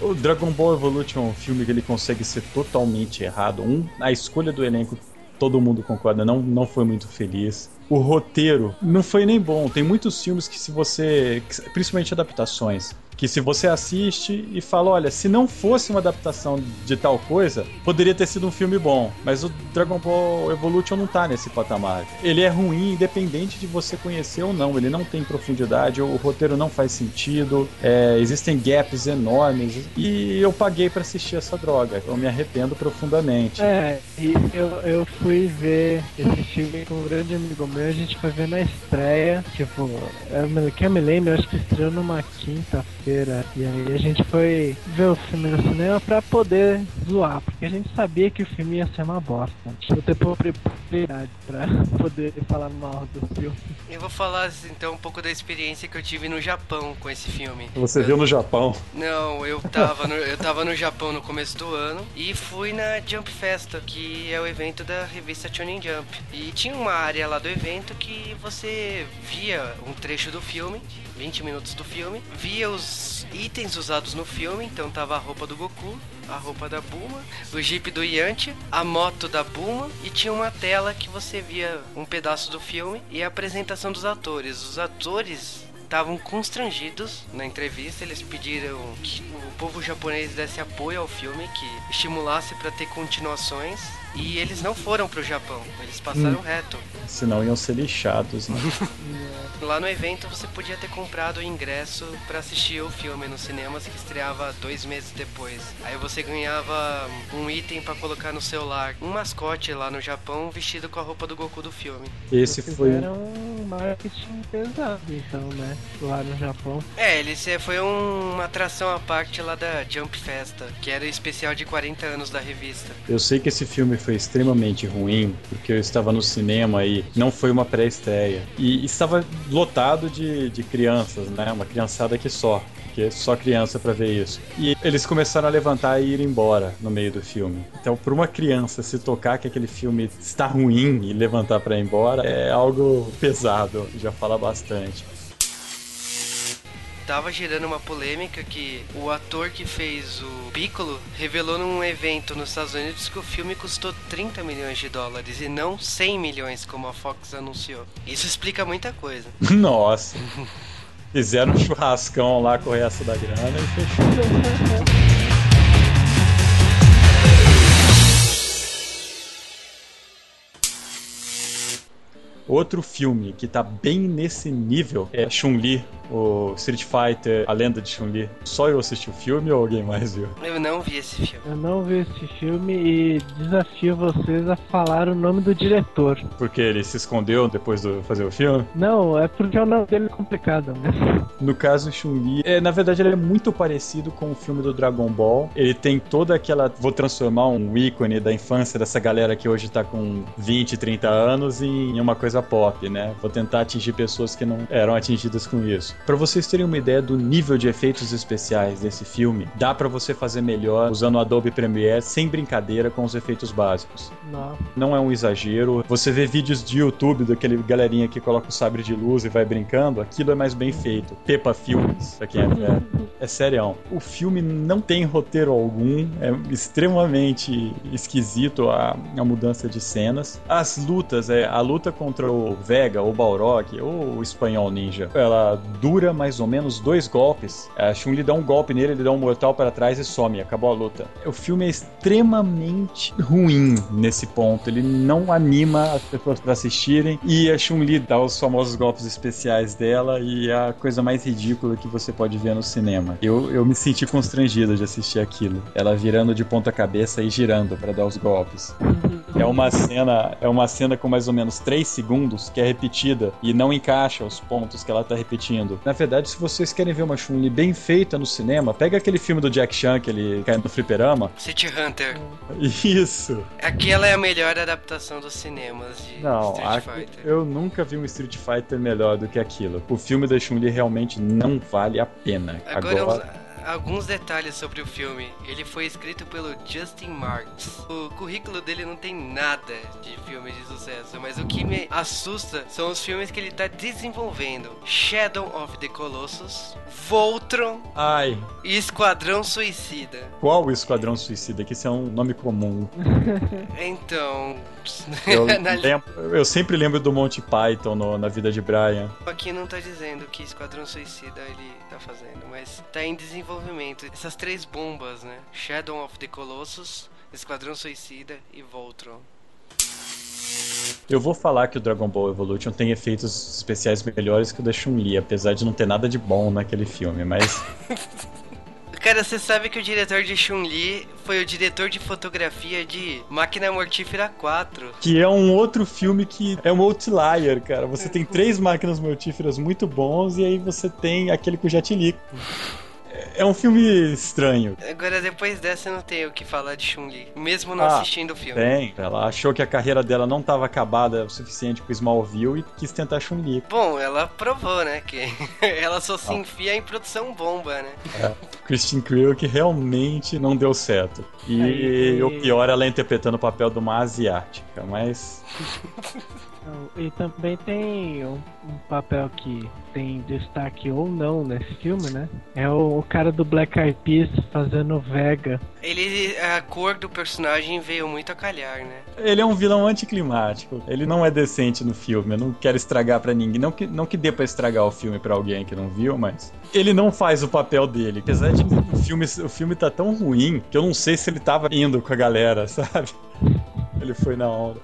O Dragon Ball Evolution é um filme que ele consegue ser totalmente errado. Um, a escolha do elenco, todo mundo concorda, não, não foi muito feliz o roteiro não foi nem bom. Tem muitos filmes que se você, principalmente adaptações, que se você assiste e fala, olha, se não fosse uma adaptação de tal coisa, poderia ter sido um filme bom. Mas o Dragon Ball Evolution não tá nesse patamar. Ele é ruim independente de você conhecer ou não. Ele não tem profundidade, o roteiro não faz sentido, é, existem gaps enormes. E eu paguei para assistir essa droga. Eu me arrependo profundamente. É, e eu, eu fui ver esse filme com um grande amigo meu, a gente foi ver na estreia. Tipo, eu, que eu me lembro, eu acho que estreou numa quinta feira E aí a gente foi ver o filme no cinema pra poder zoar, porque a gente sabia que o filme ia ser uma bosta. Tipo, ter propriedade pra poder falar mal do filme. Eu vou falar então um pouco da experiência que eu tive no Japão com esse filme. Você eu... viu no Japão? Não, eu tava, no, eu tava no Japão no começo do ano e fui na Jump Festa, que é o evento da revista Shonen Jump. E tinha uma área lá do evento que você via um trecho do filme 20 minutos do filme, via os itens usados no filme, então tava a roupa do Goku, a roupa da Buma, o Jeep do Yanti, a moto da Buma e tinha uma tela que você via um pedaço do filme e a apresentação dos atores. Os atores estavam constrangidos na entrevista. Eles pediram que o povo japonês desse apoio ao filme, que estimulasse para ter continuações. E eles não foram pro Japão, eles passaram hum. reto. Senão iam ser lixados, né? Lá no evento você podia ter comprado o ingresso para assistir o filme nos cinemas que estreava dois meses depois. Aí você ganhava um item para colocar no celular, um mascote lá no Japão vestido com a roupa do Goku do filme. Esse foi um marketing pesado, então, né? Lá no Japão. É, ele foi um, uma atração à parte lá da Jump Festa, que era o especial de 40 anos da revista. Eu sei que esse filme foi extremamente ruim, porque eu estava no cinema e não foi uma pré-estreia. E estava lotado de, de crianças, né? Uma criançada que só. Porque é só criança para ver isso. E eles começaram a levantar e ir embora no meio do filme. Então, para uma criança se tocar que aquele filme está ruim e levantar para ir embora, é algo pesado, já fala bastante tava gerando uma polêmica que o ator que fez o Piccolo revelou num evento nos Estados Unidos que o filme custou 30 milhões de dólares e não 100 milhões como a Fox anunciou. Isso explica muita coisa. Nossa. Fizeram um churrascão lá com o resto da grana e fechou. Outro filme que tá bem nesse nível é Chun-Li, o Street Fighter, a lenda de Chun-Li. Só eu assisti o filme ou alguém mais viu? Eu não vi esse filme. Eu não vi esse filme e desafio vocês a falar o nome do diretor. Porque ele se escondeu depois de fazer o filme? Não, é porque o nome dele é complicado mesmo. No caso, Chun-Li, é, na verdade ele é muito parecido com o filme do Dragon Ball. Ele tem toda aquela. Vou transformar um ícone da infância dessa galera que hoje tá com 20, 30 anos em uma coisa coisa pop, né? Vou tentar atingir pessoas que não eram atingidas com isso. Para vocês terem uma ideia do nível de efeitos especiais desse filme, dá para você fazer melhor usando o Adobe Premiere sem brincadeira com os efeitos básicos. Não. Não é um exagero. Você vê vídeos de YouTube daquele galerinha que coloca o sabre de luz e vai brincando, aquilo é mais bem feito. Peppa Filmes, pra quem é velho. É sério. O filme não tem roteiro algum, é extremamente esquisito a, a mudança de cenas. As lutas, é a luta contra o Vega, ou Balrog, ou o espanhol ninja, ela dura mais ou menos dois golpes. A Chun-Li dá um golpe nele, ele dá um mortal para trás e some, acabou a luta. O filme é extremamente ruim nesse ponto, ele não anima as pessoas para assistirem e a Chun-Li dá os famosos golpes especiais dela e é a coisa mais ridícula que você pode ver no cinema. Eu, eu me senti constrangido de assistir aquilo. Ela virando de ponta cabeça e girando para dar os golpes. É uma cena, é uma cena com mais ou menos 3 segundos que é repetida e não encaixa os pontos que ela tá repetindo. Na verdade, se vocês querem ver uma Chun-Li bem feita no cinema, pega aquele filme do Jack Chan que ele cai no fliperama. City Hunter. Isso. Aquela é a melhor adaptação dos cinemas de Não, Street Fighter. eu nunca vi um Street Fighter melhor do que aquilo. O filme da Chun-Li realmente não vale a pena. Agora, Agora, alguns detalhes sobre o filme. Ele foi escrito pelo Justin Marks. O currículo dele não tem nada de filmes de sucesso, mas o que me assusta são os filmes que ele tá desenvolvendo: Shadow of the Colossus, Voltron ai, e Esquadrão Suicida. qual o Esquadrão Suicida? Que isso é um nome comum. Então, Eu, lembro- eu sempre lembro do Monty Python no- na vida de Brian. Aqui não tá dizendo que Esquadrão Suicida ele tá fazendo, mas tá em desenvolvimento. Essas três bombas, né? Shadow of the Colossus, Esquadrão Suicida e Voltron. Eu vou falar que o Dragon Ball Evolution tem efeitos especiais melhores que o da Chun-Li, apesar de não ter nada de bom naquele filme, mas Cara, você sabe que o diretor de Chun-Li foi o diretor de fotografia de Máquina Mortífera 4. que é um outro filme que é um outlier, cara. Você tem três máquinas mortíferas muito bons e aí você tem aquele com o Jet Li. É um filme estranho. Agora, depois dessa, eu não tenho o que falar de Chun-Li, mesmo não Ah, assistindo o filme. Tem. Ela achou que a carreira dela não estava acabada o suficiente com Smallville e quis tentar Chun-Li. Bom, ela provou, né? Que ela só Ah. se enfia em produção bomba, né? Christian Creel que realmente não deu certo. E Aí- o pior, ela interpretando o papel de uma asiática, mas E também tem um, um papel que tem destaque ou não nesse filme, né? É o, o cara do Black Eyed Peas fazendo Vega. Ele, a cor do personagem veio muito a calhar, né? ele é um vilão anticlimático. Ele não é decente no filme. Eu não quero estragar pra ninguém. Não que, não que dê pra estragar o filme pra alguém que não viu, mas ele não faz o papel dele. Apesar de que o filme, o filme tá tão ruim que eu não sei se ele tava indo com a galera, sabe? Ele foi na onda.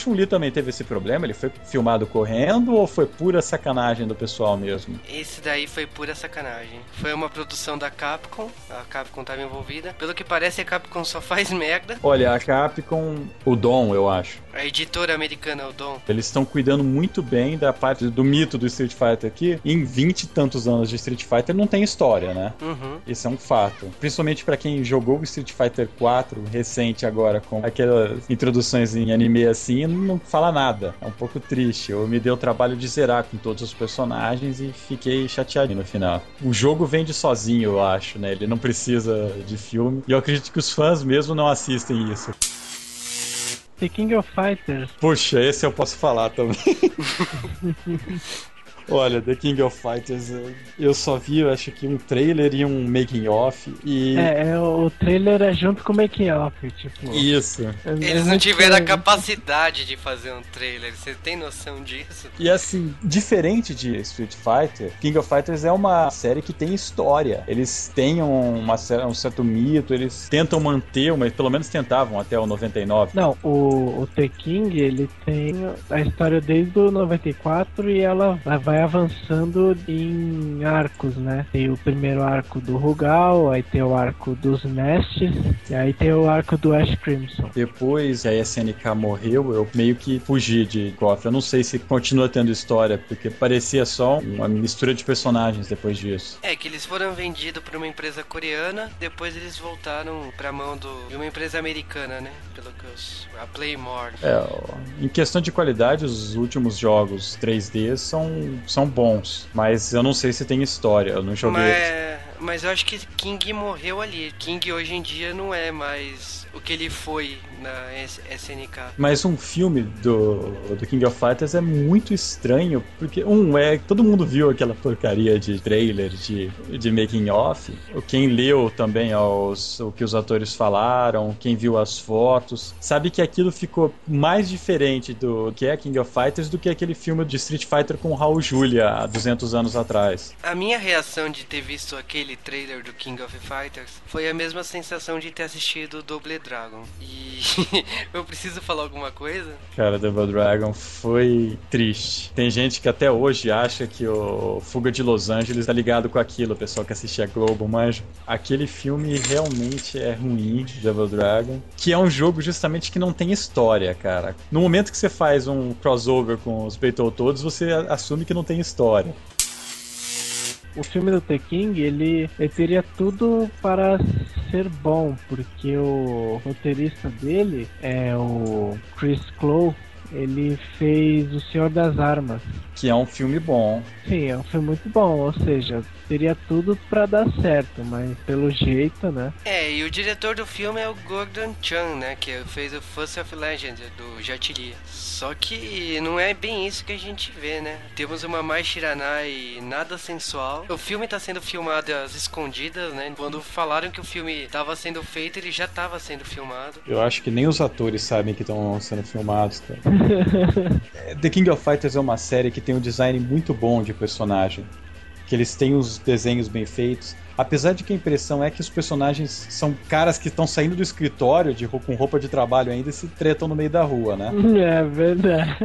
Chun-Li também teve esse problema? Ele foi filmado correndo ou foi pura sacanagem do pessoal mesmo? Esse daí foi pura sacanagem. Foi uma produção da Capcom, a Capcom tava envolvida. Pelo que parece, a Capcom só faz merda. Olha, a Capcom, o Dom, eu acho. A editora americana, o Dom. Eles estão cuidando muito bem da parte do mito do Street Fighter aqui. Em 20 e tantos anos de Street Fighter não tem história, né? Uhum. Isso é um fato. Principalmente pra quem jogou o Street Fighter 4 recente agora, com aquelas introduções em anime assim, não fala nada. É um pouco triste. Eu me dei o trabalho de zerar com todos os personagens e fiquei chateado no final. O jogo vende sozinho, eu acho, né? Ele não precisa de filme. E eu acredito que os fãs mesmo não assistem isso. The King of Fighters. Puxa, esse eu posso falar também. Olha, The King of Fighters, eu- só vi, eu acho que um trailer e um making off e É, é, o trailer é junto com o making off, tipo. isso. é- é Eles não muito tiveram a capacidade de fazer um trailer. Você tem noção disso? E assim, diferente de Street Fighter, King of Fighters é uma série que tem história. Eles têm um, uma, um certo mito, eles tentam manter, mas pelo menos tentavam até o 99. Não, o, o The King, ele tem a história desde o 94 e ela vai- vai avançando em arcos, né? Tem o primeiro arco do Rugal, aí tem o arco dos Nests, e aí tem o arco do Ash Crimson. depois que a SNK morreu, eu meio que fugi de KOF. Eu não sei se continua tendo história, porque parecia só uma mistura de personagens depois disso. É, que eles foram vendidos por uma empresa coreana, depois eles voltaram pra mão do, de uma empresa americana, né? Pelo que os, a Playmore. É, em questão de qualidade, os últimos jogos 3D são, são bons, mas eu não sei se tem história, eu não joguei. Mas, mas eu acho que King morreu ali. King hoje em dia não é mais o que ele foi na S- SNK. Mas um filme do, do King of Fighters é muito estranho, porque, um, é todo mundo viu aquela porcaria de trailer, de, de making off. Quem leu também os, o que os atores falaram, quem viu as fotos, sabe que aquilo ficou mais diferente do que é King of Fighters do que aquele filme de Street Fighter com Raul Julia há 200 anos atrás. A minha reação de ter visto aquele trailer do King of Fighters foi a mesma sensação de ter assistido Double Dragon. E eu preciso falar alguma coisa? Cara, Double Dragon foi triste. Tem gente que até hoje acha que o Fuga de Los Angeles tá ligado com aquilo, o pessoal que assiste a Globo, mas aquele filme realmente é ruim, Double Dragon, que é um jogo justamente que não tem história, cara. No momento que você faz um crossover com os Battletoads, você assume que não tem história. O filme do The King, ele, ele teria tudo para ser bom, porque o roteirista dele é o Chris Clow. Ele fez O Senhor das Armas. Que é um filme bom. Sim, é um filme muito bom, ou seja, teria tudo pra dar certo, mas pelo jeito, né? É, e o diretor do filme é o Gordon Chan, né? Que fez o First of Legend do Jet Li. Só que não é bem isso que a gente vê, né? Temos uma Mai Shiranai nada sensual. O filme tá sendo filmado às escondidas, né? Quando falaram que o filme tava sendo feito, ele já tava sendo filmado. Eu acho que nem os atores sabem que estão sendo filmados, cara. É, The King of Fighters é uma série que tem um design muito bom de personagem. Que eles têm os desenhos bem feitos. Apesar de que a impressão é que os personagens são caras que estão saindo do escritório de, com roupa de trabalho ainda e se tretam no meio da rua, né? É verdade.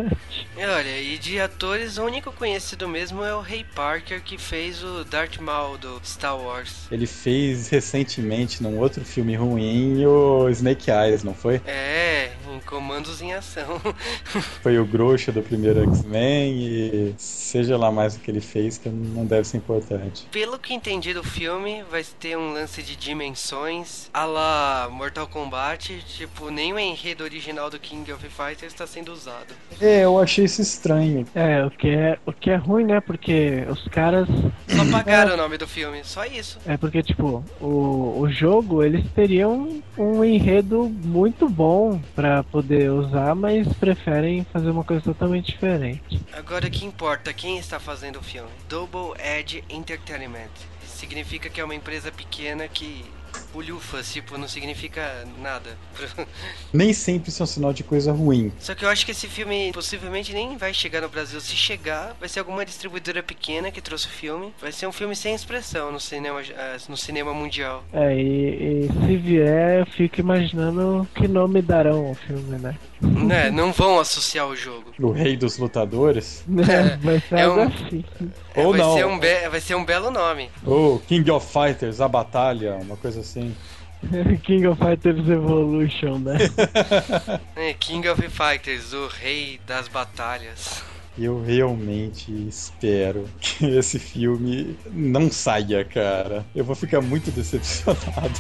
E olha, e de atores, o único conhecido mesmo é o Ray Parker, que fez o Darth Maul do Star Wars. Ele fez recentemente num outro filme ruim o Snake Eyes, não foi? É, em Comandos em Ação. Foi o Groucho do primeiro X-Men e seja lá mais o que ele fez, que não deve ser importante. Pelo que entendi do filme, vai ter um lance de dimensões a la Mortal Kombat. Tipo, nem o enredo original do King of Fighters está sendo usado. É, eu achei isso estranho. É, o que é, o que é ruim, né? Porque os caras. Só pagaram o nome do filme, só isso. É porque, tipo, o, o jogo eles teriam um enredo muito bom pra poder usar, mas preferem fazer uma coisa totalmente diferente. Agora o que importa, quem está fazendo o filme? Double Edge Entertainment. Significa que é uma empresa pequena que. Bulhufas, tipo, não significa nada. Nem sempre isso é um sinal de coisa ruim. Só que eu acho que esse filme possivelmente nem vai chegar no Brasil. Se chegar, vai ser alguma distribuidora pequena que trouxe o filme. Vai ser um filme sem expressão no cinema, eh, no cinema mundial. É, e, e se vier, eu fico imaginando que nome darão ao filme, né? né? Não vão associar o jogo. O rei dos lutadores. Vai ser é algo um- assim. É, Ou vai, não. Ser um be- vai ser um belo nome. Ou King of Fighters, a batalha, uma coisa assim. King of Fighters Evolution, né? É, King of Fighters, o rei das batalhas. Eu realmente espero que esse filme não saia, cara. Eu vou ficar muito decepcionado.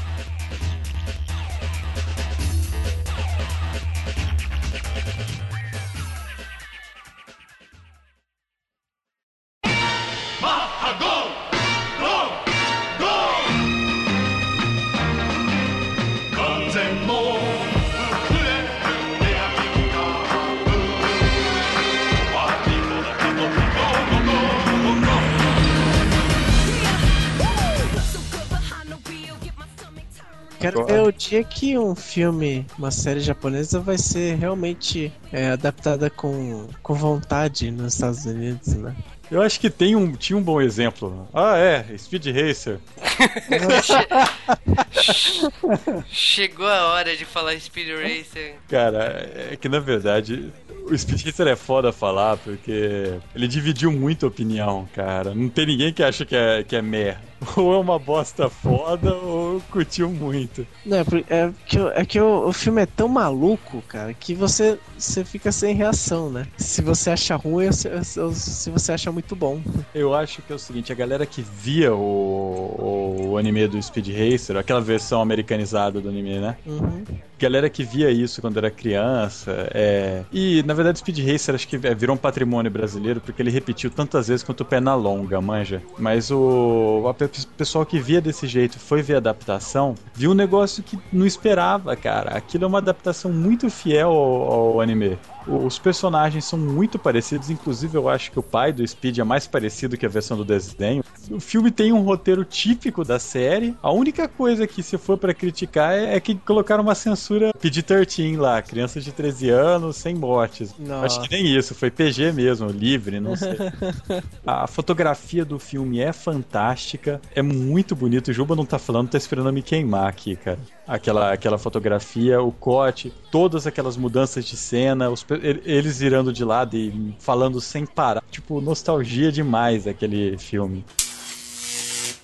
Ver o dia que um filme, uma série japonesa vai ser realmente é, adaptada com, com vontade nos Estados Unidos, né? Eu acho que tem um, tinha um bom exemplo. Ah, é, Speed Racer. Chegou a hora de falar Speed Racer. Cara, é que na verdade O Speed Racer é foda falar, porque ele dividiu muito a opinião, cara. Não tem ninguém que acha que é, que é mer. Ou é uma bosta foda, ou curtiu muito. Não, é, por- é que, o- é que o, o filme é tão maluco, cara, que você, você fica sem reação, né? Se você acha ruim ou se, você acha muito bom. Eu acho que é o seguinte, a galera que via o, o anime do Speed Racer, aquela versão americanizada do anime, né? Uhum. Galera que via isso quando era criança, é... E, na verdade, Speed Racer acho que é, virou um patrimônio brasileiro porque ele repetiu tantas vezes quanto o pé na longa, manja. Mas o... pe- pessoal que via desse jeito foi ver a adaptação, viu um negócio que não esperava, cara. Aquilo é uma adaptação muito fiel ao, ao anime. Os personagens são muito parecidos, inclusive eu acho que o pai do Speed é mais parecido que a versão do desenho. O filme tem um roteiro típico da série. A única coisa que, se for pra criticar, é, é que colocaram uma censura PG-13 lá, crianças de 13 anos, sem mortes. Nossa. Acho que nem isso, foi PG mesmo, livre, não sei. a fotografia do filme é fantástica, é muito bonito. O Juba não tá falando, tá esperando me queimar aqui, cara. Aquela, aquela fotografia, o corte, todas aquelas mudanças de cena, os eles virando de lado e falando sem parar. Tipo, nostalgia demais aquele filme.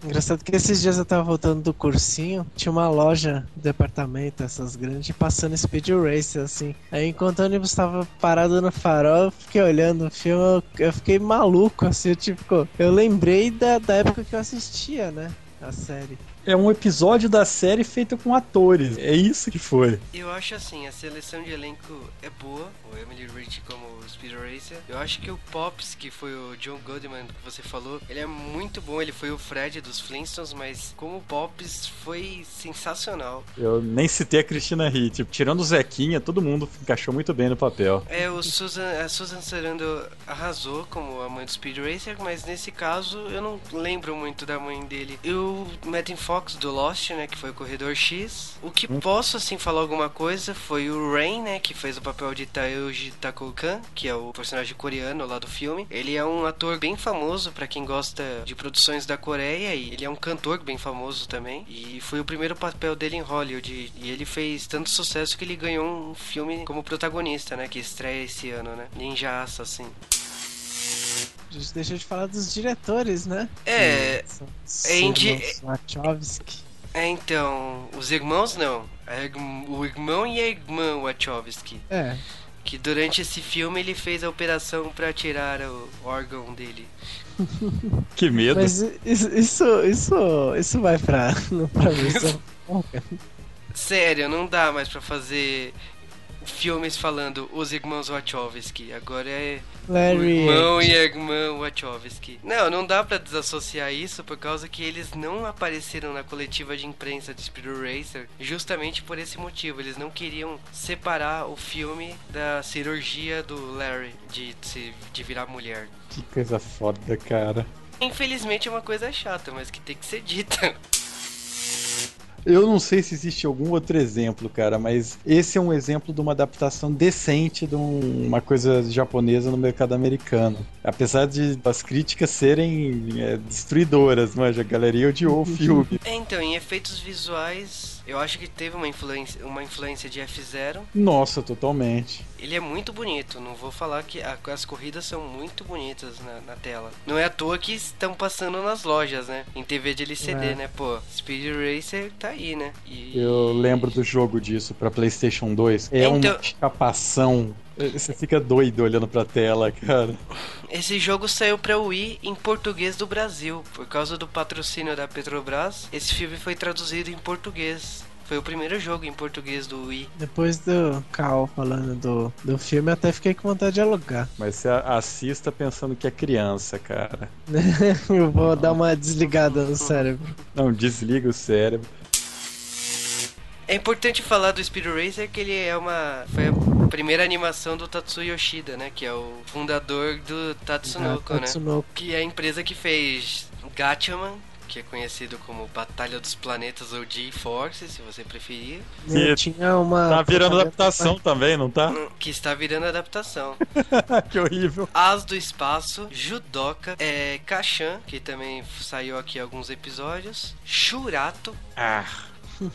Engraçado que esses dias eu tava voltando do cursinho, tinha uma loja de departamento, essas grandes, passando Speed Racer, assim. Aí enquanto o ônibus tava parado no farol, eu fiquei olhando o filme, eu, eu fiquei maluco, assim, eu, tipo, eu lembrei da, da época que eu assistia, né? A série. É um episódio da série feito com atores. É isso que foi. Eu acho assim, a seleção de elenco é boa, o Emily Rich como Speed Racer. Eu acho que o Pops, que foi o John Goodman que você falou, ele é muito bom, ele foi o Fred dos Flintstones, mas como Pops foi sensacional. Eu nem citei a Cristina Hitt. Tirando o Zequinha, todo mundo encaixou muito bem no papel. É, o Susan, a Susan Sarandon arrasou como a mãe do Speed Racer, mas nesse caso eu não lembro muito da mãe dele. E o Megan Fox do Lost, né, que foi o Corredor X. O que posso, assim, falar alguma coisa foi o Rain, né, que fez o papel de Taeuji Takokan, que é o personagem coreano lá do filme. Ele é um ator bem famoso pra quem gosta de produções da Coreia e ele é um cantor bem famoso também. E foi o primeiro papel dele em Hollywood. E ele fez tanto sucesso que ele ganhou um filme como protagonista, né, que estreia esse ano, né, Ninja Assassin. A gente deixou de falar dos diretores, né? É, São é indi- irmãos Wachowski. É, então, os irmãos não. Irm- O irmão e a irmã Wachowski. É, Que durante esse filme ele fez a operação pra tirar o órgão dele. Que medo. mas isso, isso, isso, isso vai pra, pra missão. Sério, não dá mais pra fazer filmes falando os irmãos Wachowski. Agora é Larry. irmão e irmã Wachowski. Não, não dá pra desassociar isso por causa que eles não apareceram na coletiva de imprensa de Speed Racer justamente por esse motivo. Eles não queriam separar o filme da cirurgia do Larry de, se- de virar mulher. Que coisa foda, cara. Infelizmente é uma coisa chata, mas que tem que ser dita. Eu não sei se existe algum outro exemplo, cara, mas esse é um exemplo de uma adaptação decente de um- uma coisa japonesa no mercado americano. Apesar de as críticas serem é, destruidoras, mas a galeria odiou o filme. É, então, em efeitos visuais, eu acho que teve uma influência, uma influência de F0. Nossa, totalmente. Ele é muito bonito, não vou falar que a- as corridas são muito bonitas na, na tela. Não é à toa que estão passando nas lojas, né? Em TV de LCD, É. né? Pô, Speed Racer tá aí, né? E... Eu lembro do jogo disso pra PlayStation 2. É Então- uma chapação. Você fica doido olhando pra tela, cara. Esse jogo saiu pra Wii em português do Brasil. Por causa do patrocínio da Petrobras, esse filme foi traduzido em português. Foi o primeiro jogo em português do Wii. Depois do Cal falando do, do filme, eu até fiquei com vontade de alugar. Mas você assista pensando que é criança, cara. eu vou dar uma desligada no cérebro. Não, desliga o cérebro. É importante falar do Speed Racer que ele é uma foi a primeira animação do Tatsuya Yoshida, né, que é o fundador do Tatsunoko, né? Tatsunoko. Que é a empresa que fez Gatchaman, que é conhecido como Batalha dos Planetas ou G-Force, se você preferir, Eu tinha uma. Tá virando adaptação também, não tá? que está virando adaptação. que horrível. As do Espaço, Judoka, é, Kashan, que também saiu aqui alguns episódios, Shurato, Ah,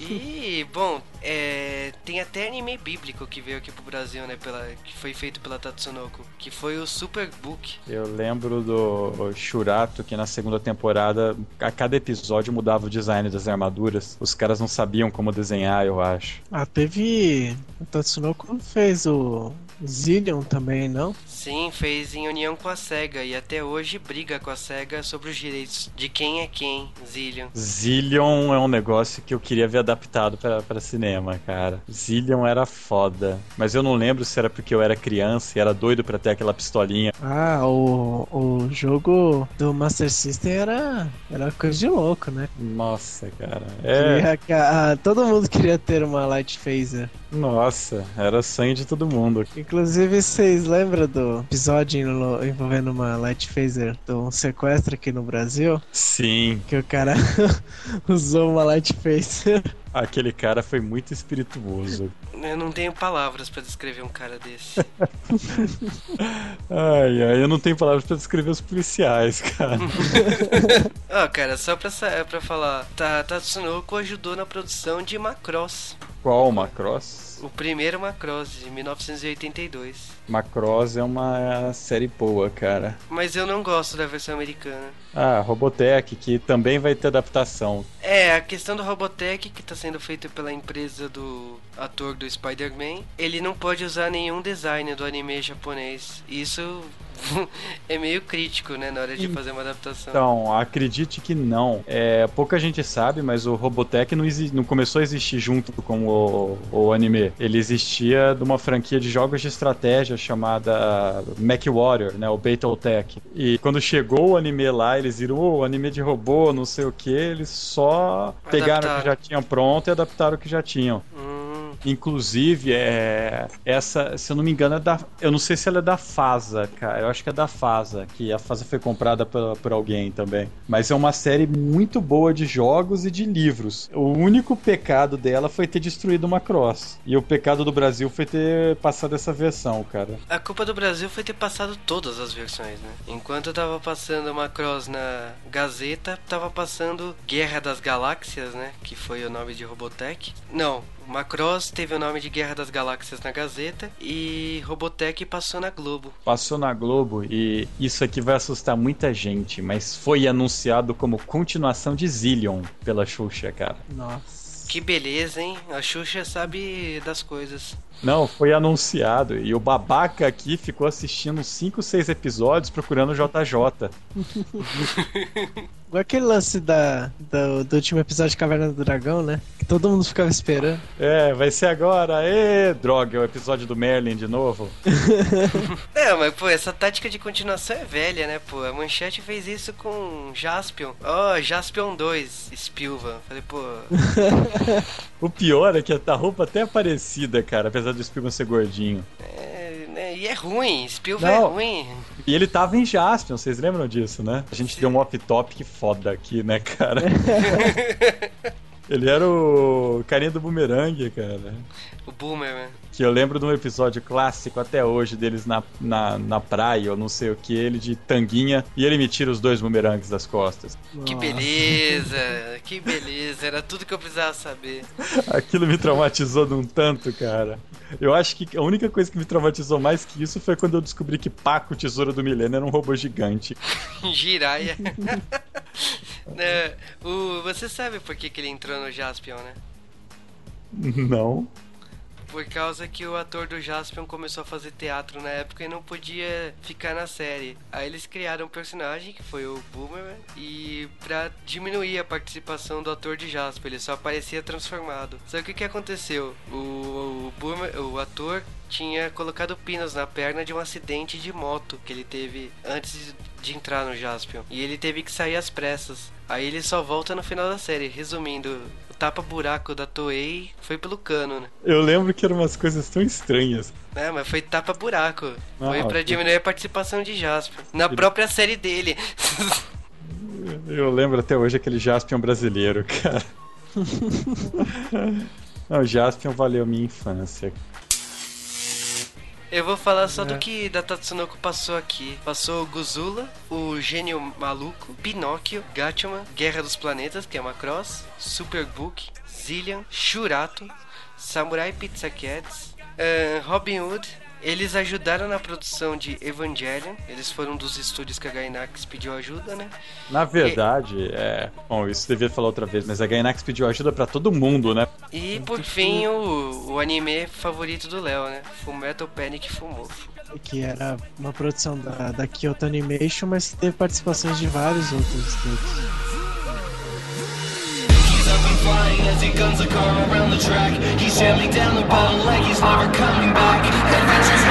E, bom, É, tem até anime bíblico que veio aqui pro Brasil, né? Pela, que foi feito pela Tatsunoko, que foi o Superbook. Eu lembro do Shurato que na segunda temporada, a cada episódio mudava o design das armaduras. Os caras não sabiam como desenhar, eu acho. Ah, teve. O Tatsunoko fez o Zillion também, não? Sim, fez em união com a SEGA e até hoje briga com a SEGA sobre os direitos de quem é quem, Zillion. Zillion é um negócio que eu queria ver adaptado para cinema, cara. Zillion era foda. Mas eu não lembro se era porque eu era criança e era doido para ter aquela pistolinha. Ah, o, o jogo do Master System era, era coisa de louco, né? Nossa, cara. É. Queria, ah, todo mundo queria ter uma Light Phaser. Nossa, era sonho de todo mundo. Inclusive, vocês lembram do episódio envolvendo uma Light Phaser de um sequestro aqui no Brasil? Sim. Que o cara usou uma Light Phaser. Aquele cara foi muito espirituoso. Eu não tenho palavras para descrever um cara desse. ai, ai, eu não tenho palavras para descrever os policiais, cara. Ó, oh, cara, só pra, pra falar, Tatsunoko ajudou na produção de Macross. Qual Macross? O primeiro Macross, de 1982. Macross é uma série boa, cara. Mas eu não gosto da versão americana. Ah, Robotech, que também vai ter adaptação. É, a questão do Robotech, que está sendo feito pela empresa do ator do Spider-Man, ele não pode usar nenhum design do anime japonês. Isso é meio crítico, né, na hora de fazer uma adaptação. Então, acredite que não. É, pouca gente sabe, mas o Robotech não, não começou a existir junto com o, o anime. Ele existia de uma franquia de jogos de estratégia chamada MechWarrior, né, o Battletech. E quando chegou o anime lá, eles viram oh, anime de robô, não sei o que, eles só Adaptaram. pegaram o que já tinham pronto e adaptaram o que já tinham. Hum. Inclusive, é, essa, se eu não me engano, é da. Eu não sei se ela é da Fasa, cara. Eu acho que é da Fasa, que a Fasa foi comprada por, por alguém também. Mas é uma série muito boa de jogos e de livros. O único pecado dela foi ter destruído uma cross. E o pecado do Brasil foi ter passado essa versão, cara. A culpa do Brasil foi ter passado todas as versões, né? Enquanto eu tava passando uma cross na Gazeta, tava passando Guerra das Galáxias, né? Que foi o nome de Robotech. Não, Macross teve o nome de Guerra das Galáxias na Gazeta e Robotech passou na Globo. Passou na Globo e isso aqui vai assustar muita gente, mas foi anunciado como continuação de Zillion pela Xuxa, cara. Nossa. Que beleza, hein? A Xuxa sabe das coisas. Não, foi anunciado. E o babaca aqui ficou assistindo 5, 6 episódios procurando o JJ. Igual aquele lance da, do, do, último episódio de Caverna do Dragão, né? Que todo mundo ficava esperando. É, vai ser agora. Ê, droga, é o episódio do Merlin de novo. é, mas pô, essa tática de continuação é velha, né, pô? A Manchete fez isso com Jaspion. Ó, oh, Jaspion 2, Spilvan. Falei, pô. o pior é que a roupa até é parecida, cara, apesar do Spilvan ser gordinho. É, né, e é ruim, Spilvan é ruim. E ele tava em Jaspion, vocês lembram disso, né? A gente Sim. deu um off-topic foda aqui, né, cara? ele era o carinha do boomerang, cara. O Boomer, né? Que eu lembro de um episódio clássico até hoje deles na, na, na praia, ou não sei o que, ele de tanguinha, e ele me tira os dois bumerangues das costas. Que beleza, que beleza, era tudo que eu precisava saber. Aquilo me traumatizou de um tanto, cara. Eu acho que a única coisa que me traumatizou mais que isso foi quando eu descobri que Paco, tesouro do milênio, era um robô gigante. Jiraya. o, você sabe por que, que ele entrou no Jaspion, né? Não por causa que o ator do Jaspion começou a fazer teatro na época e não podia ficar na série. Aí eles criaram um personagem que foi o Boomer e para diminuir a participação do ator de Jaspion, ele só aparecia transformado. Só que o que aconteceu? O, o Boomer, o ator tinha colocado pinos na perna de um acidente de moto que ele teve antes de entrar no Jaspion. E ele teve que sair às pressas. Aí ele só volta no final da série. Resumindo, tapa-buraco da Toei foi pelo cano, né? Eu lembro que eram umas coisas tão estranhas. É, mas foi tapa-buraco. Ah, foi pra diminuir a participação de Jasper. Na própria série dele. Eu lembro até hoje aquele Jaspion brasileiro, cara. Não, o Jaspion valeu minha infância. Eu vou falar só é. do que da Tatsunoko passou aqui. Passou o Guzula, o Gênio Maluco, Pinóquio, Gatchaman, Guerra dos Planetas, que é uma cross, Superbook, Zillion, Shurato, Samurai Pizza Cats, uh, Robin Hood. Eles ajudaram na produção de Evangelion. Eles foram dos estúdios que a Gainax pediu ajuda, né? Na verdade, e... é. Bom, isso devia falar outra vez, mas a Gainax pediu ajuda para todo mundo, né? E por fim, o, o anime favorito do Léo, né? Fullmetal Panic Fumofo que era uma produção da, da Kyoto Animation, mas que teve participações de vários outros estúdios. flying as he guns a car around the track. He's jamming down the bottle like he's never coming back. Adventures